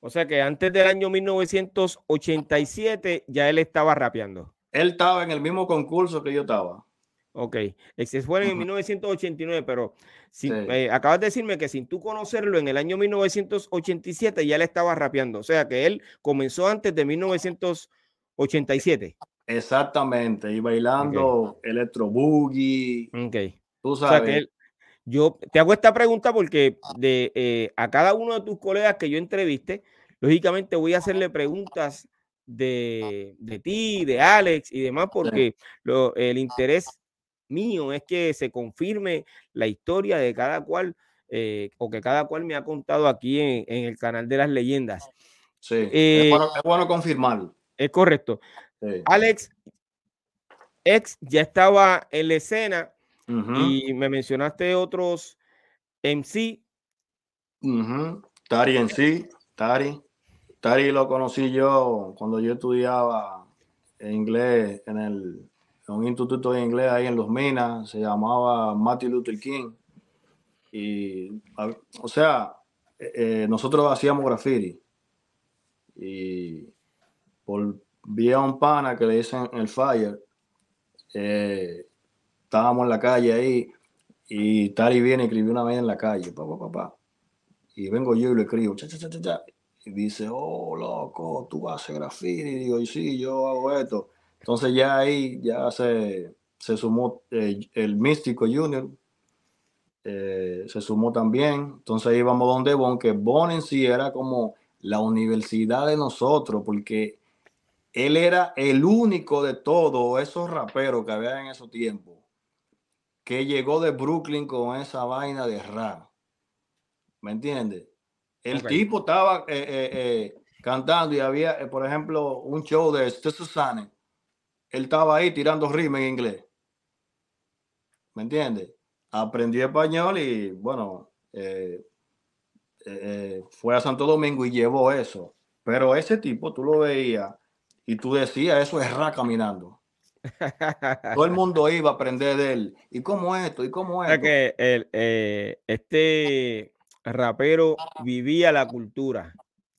O sea que antes del año 1987 ya él estaba rapeando. Él estaba en el mismo concurso que yo estaba. Ok, se fue en 1989, pero si, eh, acabas de decirme que sin tú conocerlo en el año 1987 ya le estaba rapeando, o sea que él comenzó antes de 1987. Exactamente, y bailando electro boogie. Ok. Tú sabes. yo te hago esta pregunta porque de, eh, a cada uno de tus colegas que yo entreviste, lógicamente voy a hacerle preguntas de, de ti, de Alex y demás, porque lo, el interés mío es que se confirme la historia de cada cual eh, o que cada cual me ha contado aquí en, el canal de las leyendas. Sí, es, eh, bueno, es, bueno, confirmarlo. Es correcto. Alex ex ya estaba en la escena y me mencionaste otros MC. Tari en sí, Tari. Tari lo conocí yo cuando yo estudiaba inglés en, el, un instituto de inglés ahí en Los Minas, se llamaba Martin Luther King. Y, o sea, eh, eh, nosotros hacíamos graffiti. Y por vía un pana que le dicen el fire, eh, estábamos en la calle ahí y Tari viene y escribió una vez en la calle, papá, papá. Y vengo yo y lo escribo, cha, cha, cha, cha, y dice, oh, loco, tú haces graffiti. Y digo, y sí, yo hago esto. Entonces ya ahí ya se, se sumó eh, el Místico Junior, eh, se sumó también. Entonces ahí vamos donde Bon, que Bon en sí era como la universidad de nosotros, porque él era el único de todos esos raperos que había en esos tiempos, que llegó de Brooklyn con esa vaina de rap. ¿Me entiendes? El tipo estaba eh, eh, eh, cantando y había, por ejemplo, un show de Susane. Él estaba ahí tirando ritmo en inglés. ¿Me entiendes? Aprendió español y, bueno, fue a Santo Domingo y llevó eso. Pero ese tipo, tú lo veías y tú decías, eso es rap caminando. Todo el mundo iba a aprender de él. ¿Y cómo esto? ¿Y cómo esto? que el, eh, este rapero vivía la cultura.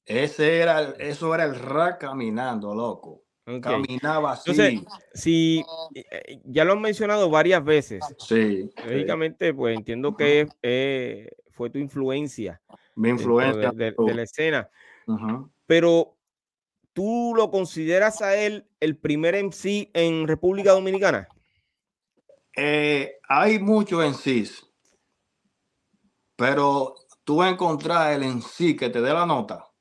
Ese era, eso era el rap caminando, loco. Caminaba así. Entonces, si eh, ya lo han mencionado varias veces. Sí. Lógicamente, pues entiendo que eh, fue tu influencia. Mi influencia. De, la escena. Pero ¿Tú lo consideras a él el primer MC en República Dominicana? Eh, hay muchos MCs, pero tú vas a encontrar el MC que te dé la nota.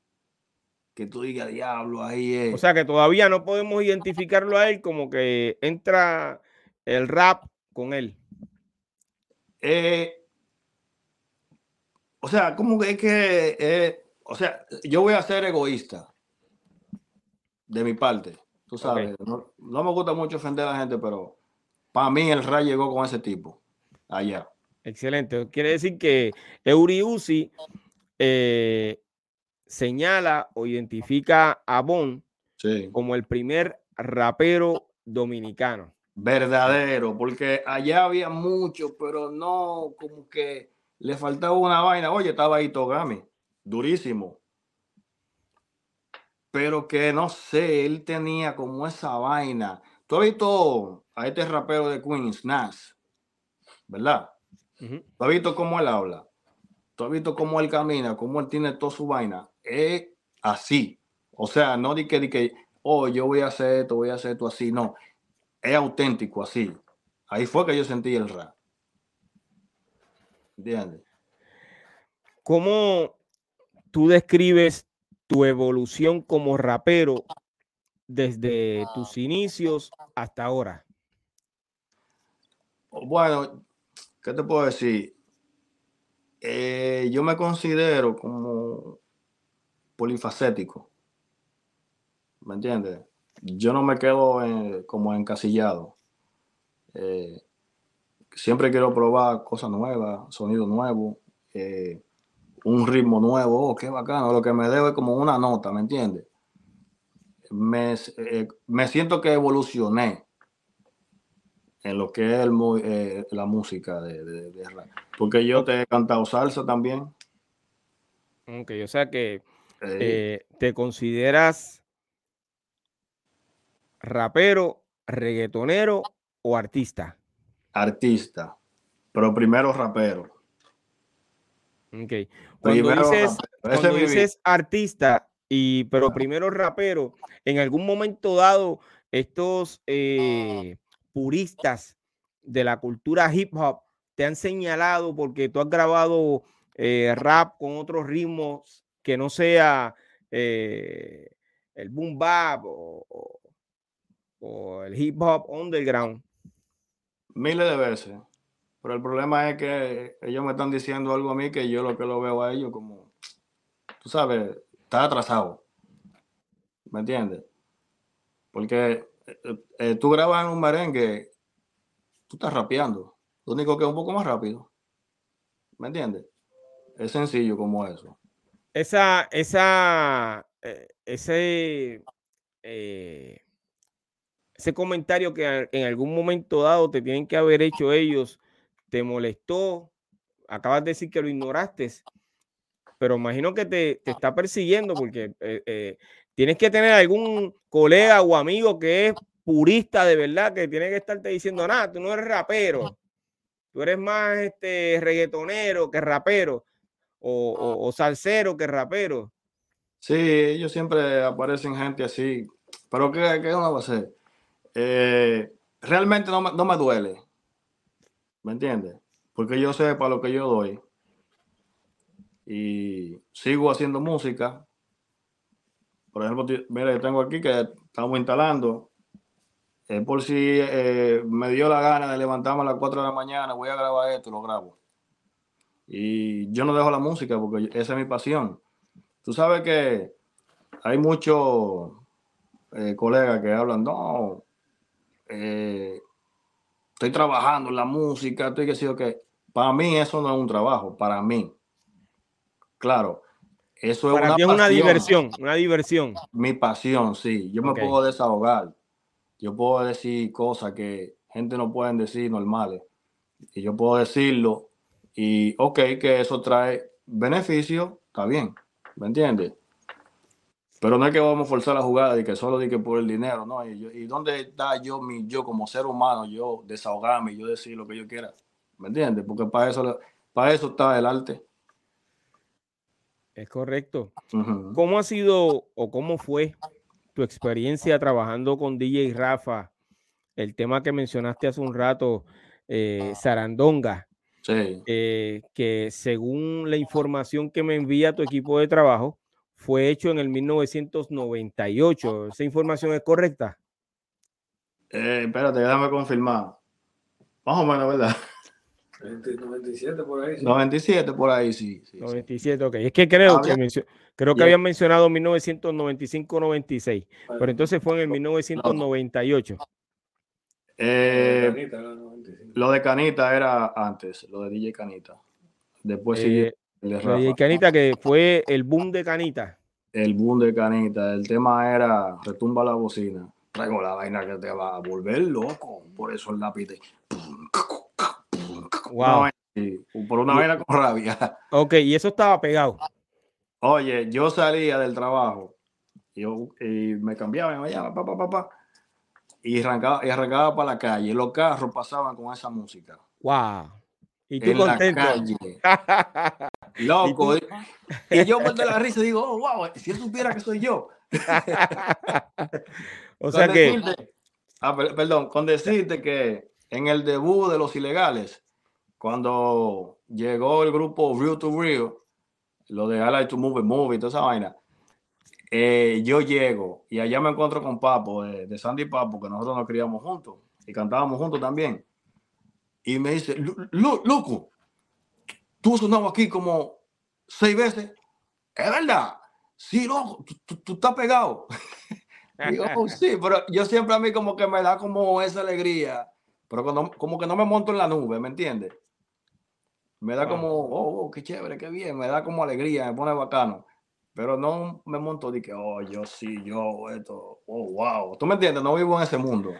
Que tú digas, diablo, ahí es. O sea que todavía no podemos identificarlo a él como que entra el rap con él. Eh, o sea, como que es que, eh, o sea, yo voy a ser egoísta de mi parte. Tú sabes, no, me gusta mucho ofender a la gente, pero para mí el Ray llegó con ese tipo allá. Excelente. Quiere decir que Euriusi eh, señala o identifica a Bon como el primer rapero dominicano. Verdadero, porque allá había mucho, pero no, como que le faltaba una vaina. Oye, estaba ahí Togami, durísimo pero que no sé, él tenía como esa vaina. Tú has visto a este rapero de Queens, Nas, ¿verdad? Tú has visto cómo él habla. Tú has visto cómo él camina, cómo él tiene toda su vaina. Es así. O sea, no di que, di que, oh, yo voy a hacer esto, voy a hacer esto así. No, es auténtico así. Ahí fue que yo sentí el rap. ¿Entiendes? ¿Cómo tú describes tu evolución como rapero desde tus inicios hasta ahora? Bueno, ¿qué te puedo decir? Eh, yo me considero como polifacético. ¿Me entiendes? Yo no me quedo como encasillado. Eh, siempre quiero probar cosas nuevas, sonidos nuevos. Eh, un ritmo nuevo, oh, qué bacano, lo que me debo es como una nota, ¿me entiendes? Me, eh, me, siento que evolucioné en lo que es el, eh, la música de, de, Porque yo te he cantado salsa también. Ok, o sea que eh, te consideras rapero, reggaetonero o artista. Artista, pero primero rapero. Ok. Cuando dices, artista, y, pero primero rapero, en algún momento dado, estos eh, puristas de la cultura hip hop te han señalado porque tú has grabado eh, rap con otros ritmos que no sea eh, el boom bap o, o, el hip hop underground. Miles de veces. Pero el problema es que ellos me están diciendo algo a mí que yo lo que lo veo a ellos como, tú sabes, está atrasado. ¿Me entiendes? Porque eh, eh, tú grabas en un merengue, tú estás rapeando. Lo único que es un poco más rápido. ¿Me entiendes? Es sencillo como eso. Esa, esa, eh, ese, ese comentario que en algún momento dado te tienen que haber hecho ellos te molestó, acabas de decir que lo ignoraste, pero imagino que te, está persiguiendo porque eh, eh, tienes que tener algún colega o amigo que es purista de verdad, que tiene que estarte diciendo, nada, tú no eres rapero, tú eres más este reggaetonero que rapero, o, o, salsero que rapero. Sí, ellos siempre aparecen gente así, pero ¿qué, qué uno va a hacer? Eh, realmente no no me duele, ¿Me entiendes? Porque yo sé para lo que yo doy. Y sigo haciendo música. Por ejemplo, mira, yo tengo aquí que estamos instalando. por si eh, me dio la gana de levantarme a las 4 de la mañana, voy a grabar esto, lo grabo. Y yo no dejo la música porque esa es mi pasión. Tú sabes que hay muchos eh, colegas que hablan, no, eh, estoy trabajando en la música, estoy que sí, que para mí eso no es un trabajo, para mí. Claro, Eso es una, una diversión, una diversión. Mi pasión, sí. Yo me puedo desahogar. Yo puedo decir cosas que gente no pueden decir normales. Y yo puedo decirlo y, ok, que eso trae beneficio, está bien. ¿Me entiendes? Pero no es que vamos a forzar la jugada y que solo di que por el dinero, ¿no? Y, y, dónde está yo, mi, yo como ser humano, yo desahogarme, yo decir lo que yo quiera, ¿me entiendes? Porque para eso, para eso está el arte. Es correcto. ¿Cómo ha sido o cómo fue tu experiencia trabajando con DJ Rafa? El tema que mencionaste hace un rato, eh, Sarandonga. Sí. Eh, que según la información que me envía tu equipo de trabajo, fue hecho en el 1998. ¿Esa información es correcta? Eh, espérate, déjame confirmar. Más o menos, ¿verdad? 97 por ahí. Sí. 97 por ahí, sí. 97, ok. Es que creo que, creo que habían mencionado 1995-96, pero entonces fue en el 1998. Eh, lo de Canita era antes, lo de DJ Canita. Después sigue eh, de Canita, que fue el boom de Canita. El boom de Canita. El tema era retumba la bocina. Traigo la vaina que te va a volver loco. Por eso el lápiz. Wow. por una vaina con rabia. Ok, y eso estaba pegado. Oye, yo salía del trabajo y, y me cambiaba, me vaya, papá, papá, y arrancaba, y arrancaba para la calle. Los carros pasaban con esa música. Wow. Y tú contento. Loco. ¿Y, yo vuelto la risa y digo, oh, wow, si él supiera que soy yo. o sea que. ah, perdón, con decirte que en el debut de Los Ilegales, cuando llegó el grupo Real to Real, lo de I Like to Move Movie, toda esa vaina, eh, yo llego y allá me encuentro con Papo, de, Sandy Papo, que nosotros nos criamos juntos y cantábamos juntos también y me dice, loco, tú has sonado aquí como seis veces. Es verdad. Sí, loco, tú, estás pegado. Digo, oh, sí, pero yo siempre a mí como que me da como esa alegría, pero como que no me monto en la nube, ¿me entiendes? Me da como, oh, oh, qué chévere, qué bien, me da como alegría, me pone bacano, pero no me monto de que, oh, yo sí, yo, esto, oh, wow. ¿Tú me entiendes? No vivo en ese mundo.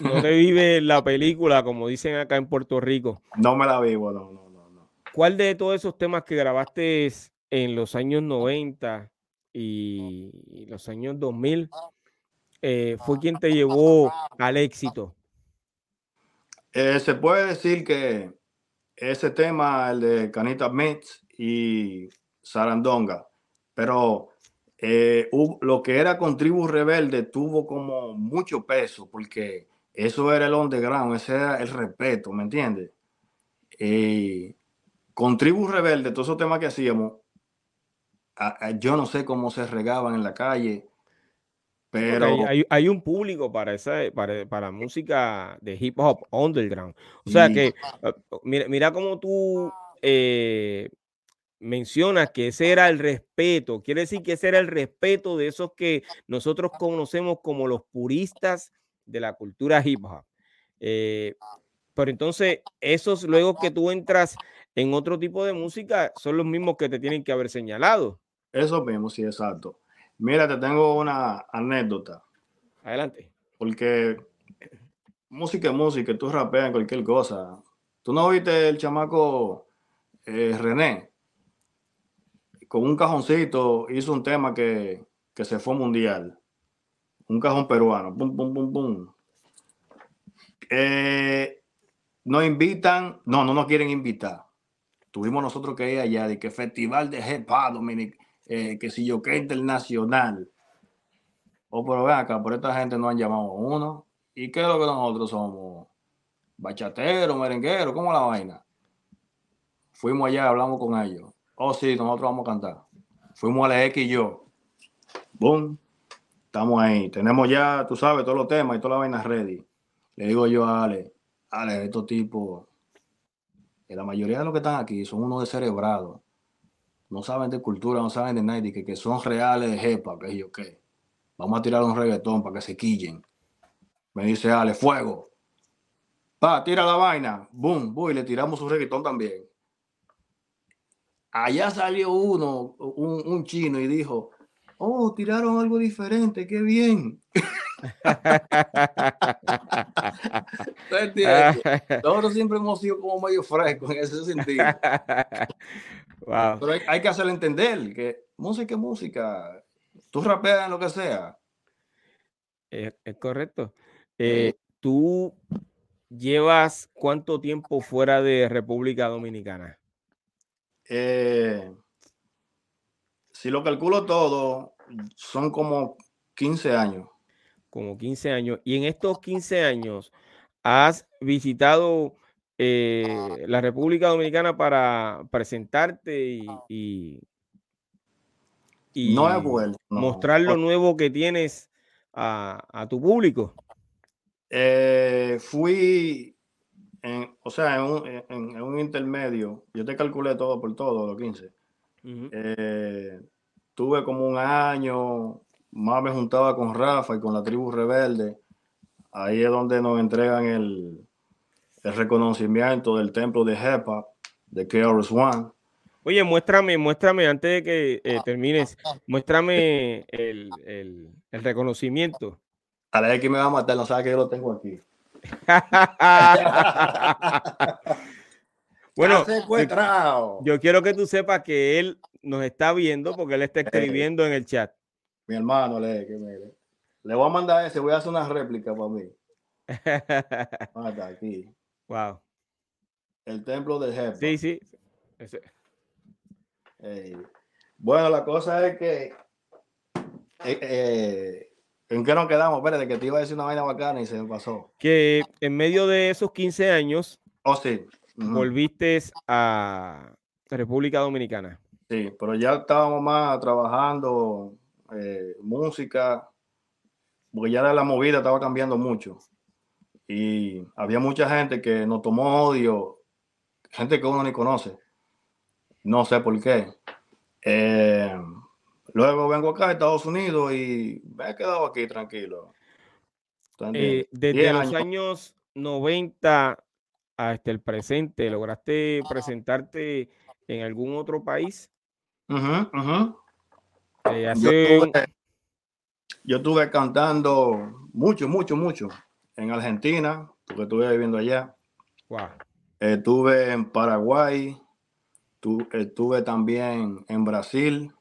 No te vive la película, como dicen acá en Puerto Rico. No me la vivo, no, no, no. no. ¿Cuál de todos esos temas que grabaste en los años 90 y los años 2000 eh, fue quien te llevó al éxito? Eh, se puede decir que ese tema, el de Canita Mix y Sarandonga, pero eh, lo que era con Tribu Rebelde tuvo como mucho peso porque eso era el underground, ese era el respeto, ¿me entiendes? Eh, con Tribu Rebelde, todos esos temas que hacíamos, yo no sé cómo se regaban en la calle, pero... Hay, un público para esa para, para, música de hip hop underground. O sea que, ah, mira, mira cómo tú eh, mencionas que ese era el respeto. Quiere decir que ese era el respeto de esos que nosotros conocemos como los puristas de la cultura hip hop. Eh, pero entonces, esos luego que tú entras en otro tipo de música son los mismos que te tienen que haber señalado. Eso mismo, sí, exacto. Mira, te tengo una anécdota. Adelante. Porque música es música, tú rapeas en cualquier cosa. ¿Tú no viste el chamaco eh, René? Con un cajoncito hizo un tema que, que se fue mundial un cajón peruano, pum, pum, pum, pum. Eh, nos invitan, no, no nos quieren invitar. Tuvimos nosotros que ir allá, de que Festival de Jepa Dominic, eh, que si yo que internacional. O oh, pero ven acá, por esta gente no han llamado a uno. ¿Y qué es lo que nosotros somos? Bachatero, merenguero, ¿cómo la vaina? Fuimos allá, hablamos con ellos. Oh, sí, nosotros vamos a cantar. Fuimos a la X y yo. Boom. Estamos ahí. Tenemos ya, tú sabes, todos los temas y todas las vainas ready. Le digo yo a Ale, Ale, estos tipos, la mayoría de los que están aquí son unos descerebrados. No saben de cultura, no saben de nadie, que, que son reales de jepa, que yo qué. Vamos a tirar un reggaetón para que se quillen. Me dice Ale, fuego. Pa, tira la vaina. Boom, boom, y le tiramos un reggaetón también. allá salió uno, un, chino, y dijo, oh, tiraron algo diferente, qué bien. Nosotros siempre hemos sido como medio frescos en ese sentido. Pero hay, que hacerle entender que música es música. Tú rapeas en lo que sea. Es, correcto. Eh, ¿Tú llevas cuánto tiempo fuera de República Dominicana? Eh, si lo calculo todo, son como 15 años. Como 15 años. Y en estos 15 años, ¿has visitado eh, la República Dominicana para presentarte y, mostrar lo nuevo que tienes a, tu público? Eh, fui, o sea, en un, intermedio, yo te calculé todo por todo, los 15. Eh, tuve como un año, más me juntaba con Rafa y con la tribu rebelde. Ahí es donde nos entregan el, el reconocimiento del templo de Hepa, de KRS One. Oye, muéstrame, muéstrame, antes de que eh, termines, muéstrame el, el, el reconocimiento. A la vez que me va a matar, no sabe que yo lo tengo aquí. bueno, yo, yo, quiero que tú sepas que él nos está viendo porque él está escribiendo en el chat. Mi hermano, le, que me, le voy a mandar ese, voy a hacer una réplica para mí. Mata aquí. Wow. El templo del jefe. Sí, sí. bueno, la cosa es que. Eh, eh, ¿En qué nos quedamos? Espérate, que te iba a decir una vaina bacana y se me pasó. Que en medio de esos 15 años. Oh, sí. Volviste a República Dominicana. Sí, pero ya estábamos más trabajando eh, música, porque ya la movida estaba cambiando mucho y había mucha gente que nos tomó odio, gente que uno ni conoce. No sé por qué. Eh, luego vengo acá a Estados Unidos y me he quedado aquí tranquilo. Eh, desde los años. 90 hasta el presente, ¿lograste presentarte en algún otro país? Eh, yo estuve cantando mucho, mucho, mucho en Argentina, porque estuve viviendo allá. Estuve en Paraguay, estuve también en Brasil.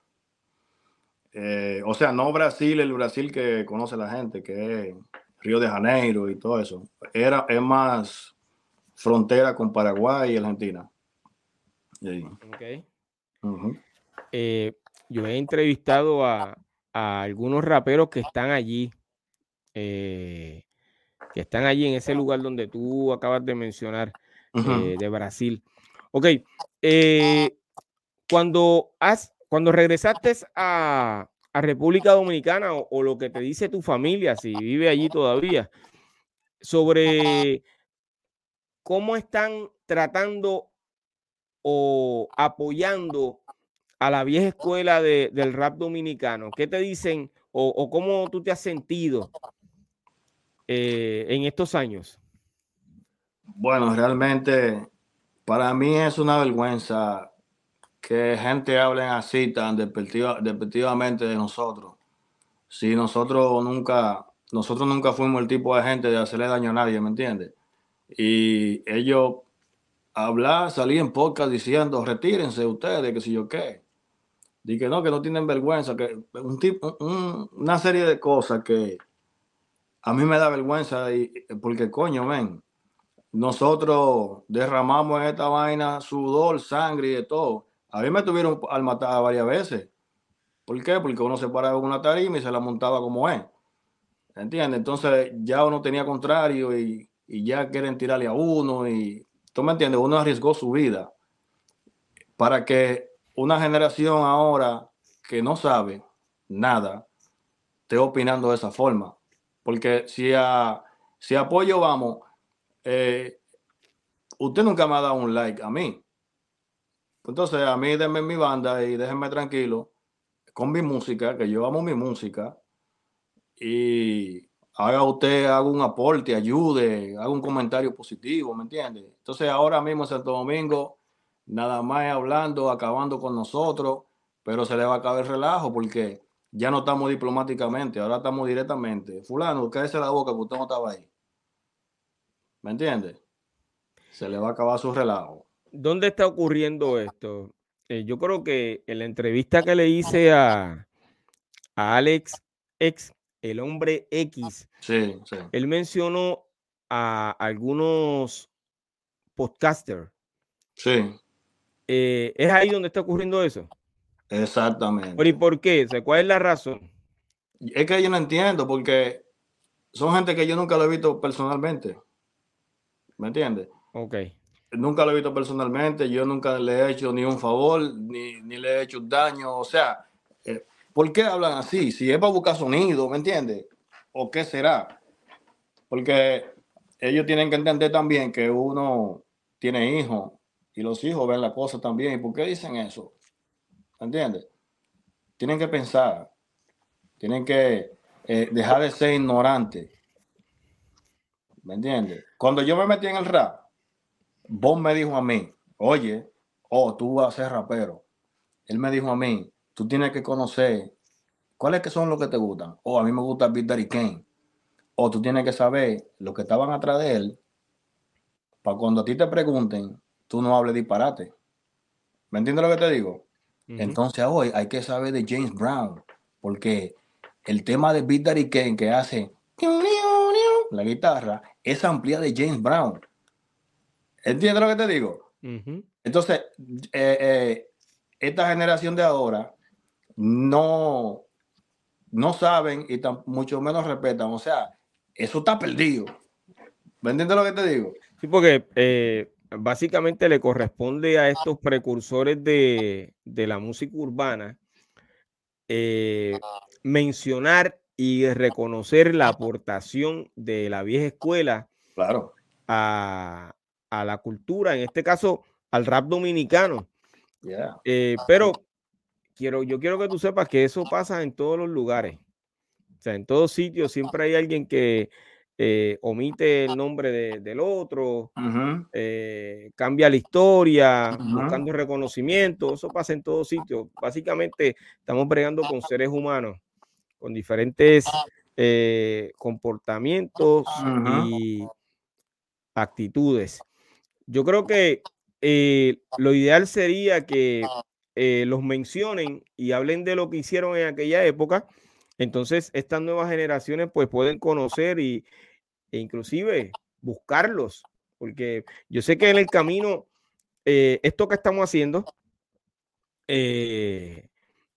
Eh, o sea, no Brasil, el Brasil que conoce la gente, que es Río de Janeiro y todo eso. Era, es más frontera con Paraguay y Argentina. Eh, yo he entrevistado a, algunos raperos que están allí. Eh, que están allí en ese lugar donde tú acabas de mencionar eh, de Brasil. Ok, cuando, has, cuando regresaste a, República Dominicana o, lo que te dice tu familia, si vive allí todavía, sobre cómo están tratando o apoyando a la vieja escuela del rap dominicano. ¿Qué te dicen o, o cómo tú te has sentido eh, en estos años? Bueno, realmente para mí es una vergüenza que gente hable así tan despectivamente de nosotros. Si nosotros nunca, nosotros nunca fuimos el tipo de gente de hacerle daño a nadie, ¿me entiendes? Y ellos hablar, salir en podcast diciendo, retírense ustedes, que si yo qué. Dije que no, que no tienen vergüenza, que un tipo, una serie de cosas que, a mí me da vergüenza y, porque coño, ven, nosotros derramamos en esta vaina sudor, sangre y de todo. A mí me tuvieron al matar varias veces. ¿Por qué? Porque uno se paraba en una tarima y se la montaba como es. ¿Entiendes? Entonces ya uno tenía contrario y, y ya quieren tirarle a uno y tú me entiendes, uno arriesgó su vida para que una generación ahora que no sabe nada esté opinando de esa forma. Porque si a, si apoyo vamos, eh, usted nunca me ha dado un like a mí. Entonces, a mí denme mi banda y déjenme tranquilo con mi música, que yo amo mi música. Y haga usted, haga un aporte, ayude, haga un comentario positivo, ¿me entiende? Entonces, ahora mismo en Santo Domingo nada más hablando, acabando con nosotros, pero se le va a acabar el relajo porque ya no estamos diplomáticamente, ahora estamos directamente. Fulano, cállese la boca que usted no estaba ahí. ¿Me entiende? Se le va a acabar su relajo. ¿Dónde está ocurriendo esto? Eh, yo creo que en la entrevista que le hice a, a Alex X, el hombre X, sí, sí. él mencionó a algunos podcasters. Sí. Eh, ¿Es ahí donde está ocurriendo eso? Exactamente. ¿Y por qué? ¿Cuál es la razón? Es que yo no entiendo, porque son gente que yo nunca lo he visto personalmente. ¿Me entiendes? Ok. Nunca lo he visto personalmente, yo nunca le he hecho ni un favor, ni, le he hecho daño. O sea, eh, ¿por qué hablan así? Si es para buscar sonido, ¿me entiendes? ¿O qué será? Porque ellos tienen que entender también que uno tiene hijos y los hijos ven la cosa también. ¿Y por qué dicen eso? ¿Entiendes? Tienen que pensar, tienen que eh, dejar de ser ignorantes. ¿Me entiendes? Cuando yo me metí en el rap, vos me dijo a mí, oye, oh, tú vas a ser rapero. Él me dijo a mí, tú tienes que conocer cuáles que son los que te gustan. Oh, a mí me gusta Big Daddy Kane. O tú tienes que saber lo que estaban atrás de él para cuando a ti te pregunten, tú no hables disparate. ¿Me entiendes lo que te digo? Entonces hoy hay que saber de James Brown, porque el tema de Beat Daddy Kane que hace la guitarra es amplia de James Brown. ¿Entiendes lo que te digo? Entonces, eh, eh, esta generación de ahora no, no saben y mucho menos respetan. O sea, eso está perdido. ¿Me entiendes lo que te digo? Sí, porque eh, básicamente le corresponde a estos precursores de, la música urbana eh, mencionar y reconocer la aportación de la vieja escuela claro. a, la cultura, en este caso al rap dominicano. Eh, pero quiero, yo quiero que tú sepas que eso pasa en todos los lugares. O sea, en todos sitios siempre hay alguien que, eh, omite el nombre del otro, eh, cambia la historia, buscando reconocimiento, eso pasa en todos sitios. Básicamente estamos bregando con seres humanos, con diferentes eh, comportamientos y actitudes. Yo creo que lo ideal sería que los mencionen y hablen de lo que hicieron en aquella época. Entonces, estas nuevas generaciones pues pueden conocer y, e inclusive buscarlos, porque yo sé que en el camino, eh, esto que estamos haciendo eh,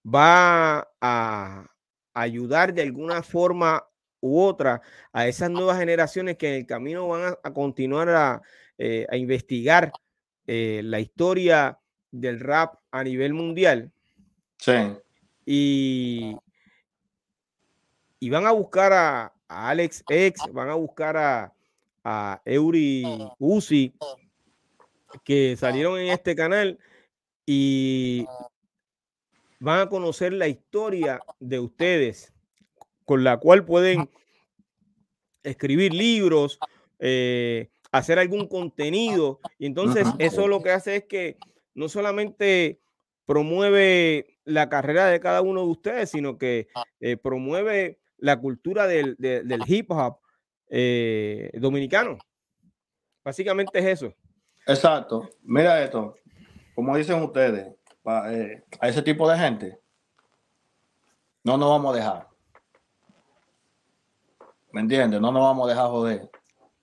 va a ayudar de alguna forma u otra a esas nuevas generaciones que en el camino van a, continuar a, eh, investigar la historia del rap a nivel mundial. Sí. Y, y van a buscar a, Alex X, van a buscar a, a Eury Uzi, que salieron en este canal y van a conocer la historia de ustedes, con la cual pueden escribir libros, eh, hacer algún contenido. Y entonces eso lo que hace es que no solamente promueve la carrera de cada uno de ustedes, sino que eh, promueve la cultura del, hip hop eh, dominicano. Básicamente es eso. Exacto. Mira esto, como dicen ustedes, eh, a ese tipo de gente, no nos vamos a dejar. ¿Me entiendes? No nos vamos a dejar joder.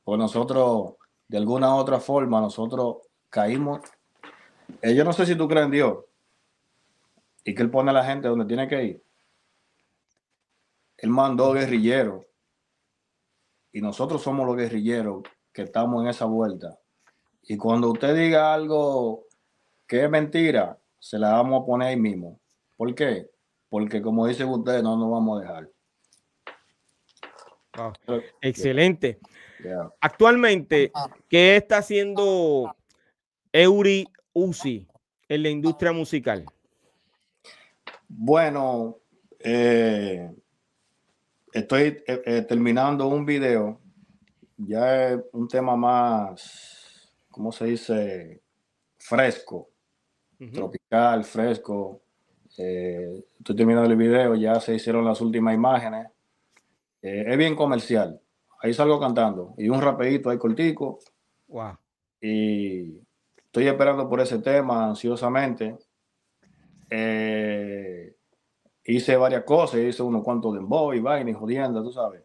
Pues nosotros, de alguna u otra forma, nosotros caímos. Eh, yo no sé si tú crees en Dios y que Él pone a la gente donde tiene que ir. Él mandó guerrilleros. Y nosotros somos los guerrilleros que estamos en esa vuelta. Y cuando usted diga algo que es mentira, se la vamos a poner ahí mismo. ¿Por qué? Porque como dice usted, no nos vamos a dejar. Excelente. Actualmente, ¿qué está haciendo Eury Uzi en la industria musical? Bueno, eh, estoy eh, eh, terminando un video, ya es un tema más, ¿cómo se dice? Fresco. tropical, fresco. Eh, estoy terminando el video, ya se hicieron las últimas imágenes. Eh, es bien comercial. Ahí salgo cantando y un rapidito ahí cortico. Wow. Y estoy esperando por ese tema ansiosamente. Eh, hice varias cosas, hice unos cuantos de boy, vaina y jodiendo, tú sabes.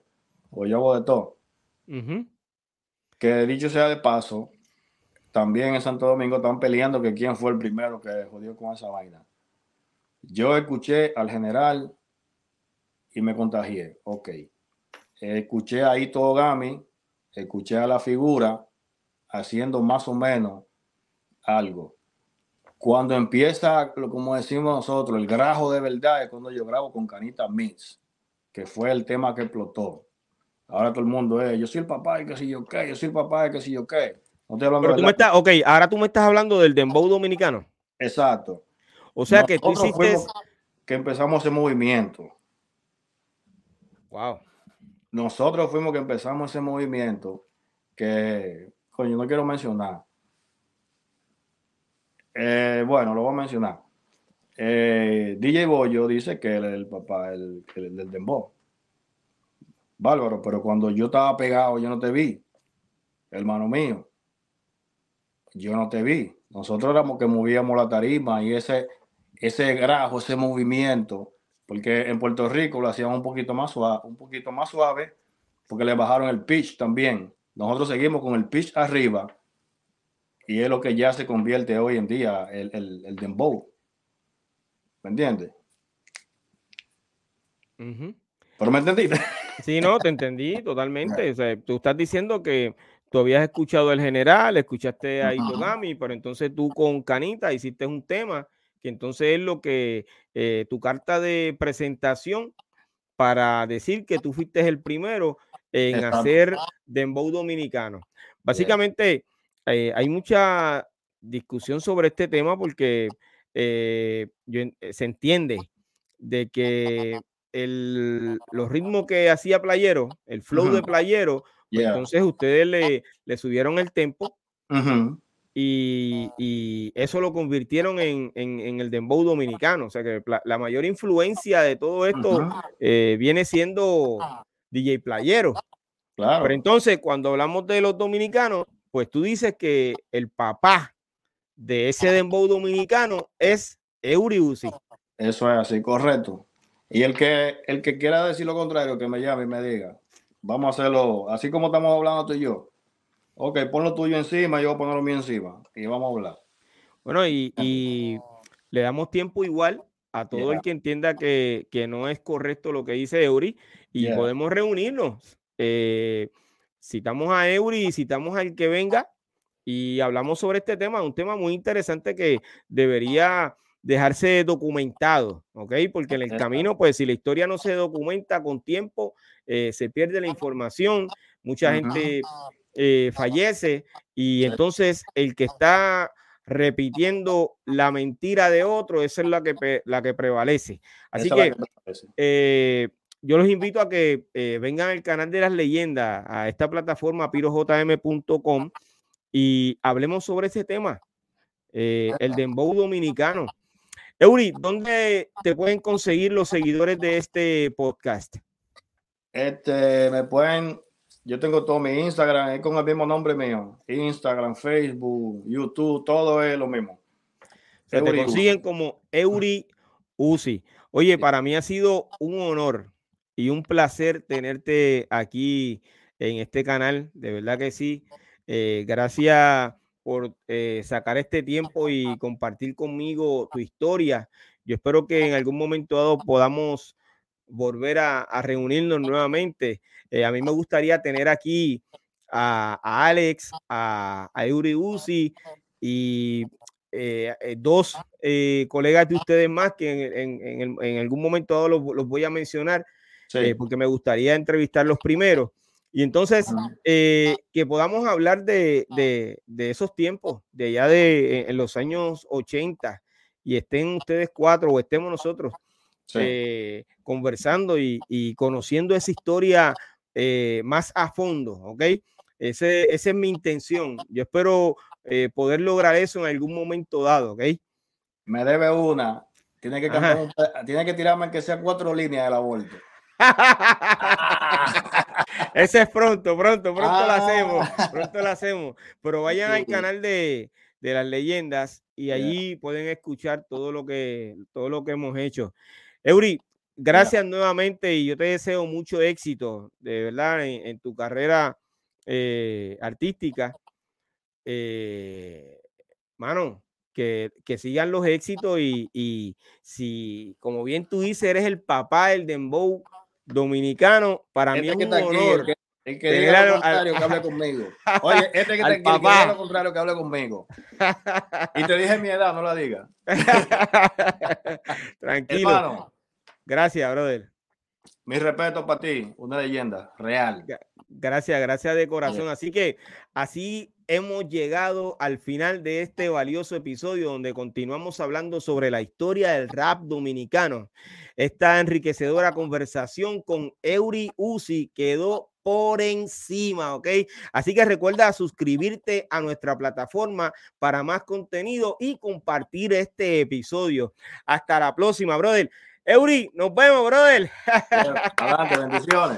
O yo hago de todo. Que dicho sea de paso, también en Santo Domingo están peleando que quién fue el primero que jodió con esa vaina. Yo escuché al general y me contagié. Ok. Escuché ahí todo Gami, escuché a la figura haciendo más o menos algo. Cuando empieza, como decimos nosotros, el grajo de verdad es cuando yo grabo con Canita Mix, que fue el tema que explotó. Ahora todo el mundo es, yo soy el papá de que si yo qué, yo soy el papá de que si yo qué. No te Pero tú me estás, ok, ahora tú me estás hablando del dembow dominicano. Exacto. O sea que tú hiciste... Que empezamos ese movimiento. Wow. Nosotros fuimos que empezamos ese movimiento que, coño, no quiero mencionar. Eh, bueno, lo voy a mencionar. Eh, DJ Boyo dice que el papá del, del dembow. Bárbaro, pero cuando yo estaba pegado, yo no te vi, hermano mío. Yo no te vi. Nosotros éramos que movíamos la tarima y ese, ese grajo, ese movimiento, porque en Puerto Rico lo hacían un poquito más suave, un poquito más suave, porque le bajaron el pitch también. Nosotros seguimos con el pitch arriba y es lo que ya se convierte hoy en día el, el, el dembow. ¿Me entiendes? Pero me entendiste. Sí, no, te entendí totalmente. O sea, tú estás diciendo que tú habías escuchado el general, escuchaste a Itogami, pero entonces tú con Canita hiciste un tema que entonces es lo que eh, tu carta de presentación para decir que tú fuiste el primero en hacer dembow dominicano. Básicamente, eh, hay mucha discusión sobre este tema porque eh, se entiende de que el, los ritmos que hacía Playero, el flow de Playero, pues entonces ustedes le, le, subieron el tempo y, y, eso lo convirtieron en, en, el dembow dominicano. O sea que la, mayor influencia de todo esto eh, viene siendo DJ Playero. Claro. Pero entonces, cuando hablamos de los dominicanos, pues tú dices que el papá de ese dembow dominicano es Eury Eso es así, correcto. Y el que, el que quiera decir lo contrario, que me llame y me diga. Vamos a hacerlo así como estamos hablando tú y yo. Ok, pon lo tuyo encima, yo voy a poner lo mío encima y vamos a hablar. Bueno, y, le damos tiempo igual a todo el que entienda que, no es correcto lo que dice Eury y podemos reunirnos. Eh, citamos a Eury y citamos al que venga y hablamos sobre este tema, un tema muy interesante que debería dejarse documentado, ¿ok? Porque en el camino, pues si la historia no se documenta con tiempo, eh, se pierde la información, mucha gente eh, fallece y entonces el que está repitiendo la mentira de otro, esa es la que, la que prevalece. Así que, eh, yo los invito a que vengan al canal de las leyendas, a esta plataforma pirojm.com y hablemos sobre ese tema, el dembow dominicano. Eury, ¿dónde te pueden conseguir los seguidores de este podcast? Este, me pueden, yo tengo todo mi Instagram, es con el mismo nombre mío. Instagram, Facebook, YouTube, todo es lo mismo. Se te consiguen como Eury Uzi. Oye, para mí ha sido un honor y un placer tenerte aquí en este canal. De verdad que sí. Eh, gracias por eh, sacar este tiempo y compartir conmigo tu historia. Yo espero que en algún momento dado podamos volver a, reunirnos nuevamente. Eh, a mí me gustaría tener aquí a, Alex, a, a Eury Uzi y dos colegas de ustedes más que en, algún momento dado los, los voy a mencionar porque me gustaría entrevistar los primeros. Y entonces, eh, que podamos hablar de, esos tiempos, de allá de en los años 80, y estén ustedes cuatro o estemos nosotros eh, conversando y, conociendo esa historia eh, más a fondo, ¿ok? Ese, esa es mi intención. Yo espero poder lograr eso en algún momento dado, ¿ok? Me debe una. Tiene que, tiene que tirarme que sea cuatro líneas de la vuelta. Ese es pronto, pronto, pronto lo hacemos, ah. pronto lo hacemos. Pero vayan al canal de, las leyendas y allí pueden escuchar todo lo que todo lo que hemos hecho. Eury, gracias nuevamente y yo te deseo mucho éxito, de verdad, en, tu carrera eh, artística. Eh, mano, que, sigan los éxitos y, y, si, como bien tú dices, eres el papá del dembow dominicano, para mí es un honor. El que, diga lo contrario, que hable conmigo. Oye, este que, te, que diga lo contrario, que hable conmigo. Y te dije mi edad, no la diga. Tranquilo. Gracias, brother. Mi respeto para ti, una leyenda real. Gracias, gracias de corazón. Así que así hemos llegado al final de este valioso episodio donde continuamos hablando sobre la historia del rap dominicano. Esta enriquecedora conversación con Eury Uzi quedó por encima, ¿ok? Así que recuerda suscribirte a nuestra plataforma para más contenido y compartir este episodio. Hasta la próxima, brother. Eury, nos vemos, brother. Adelante, bendiciones.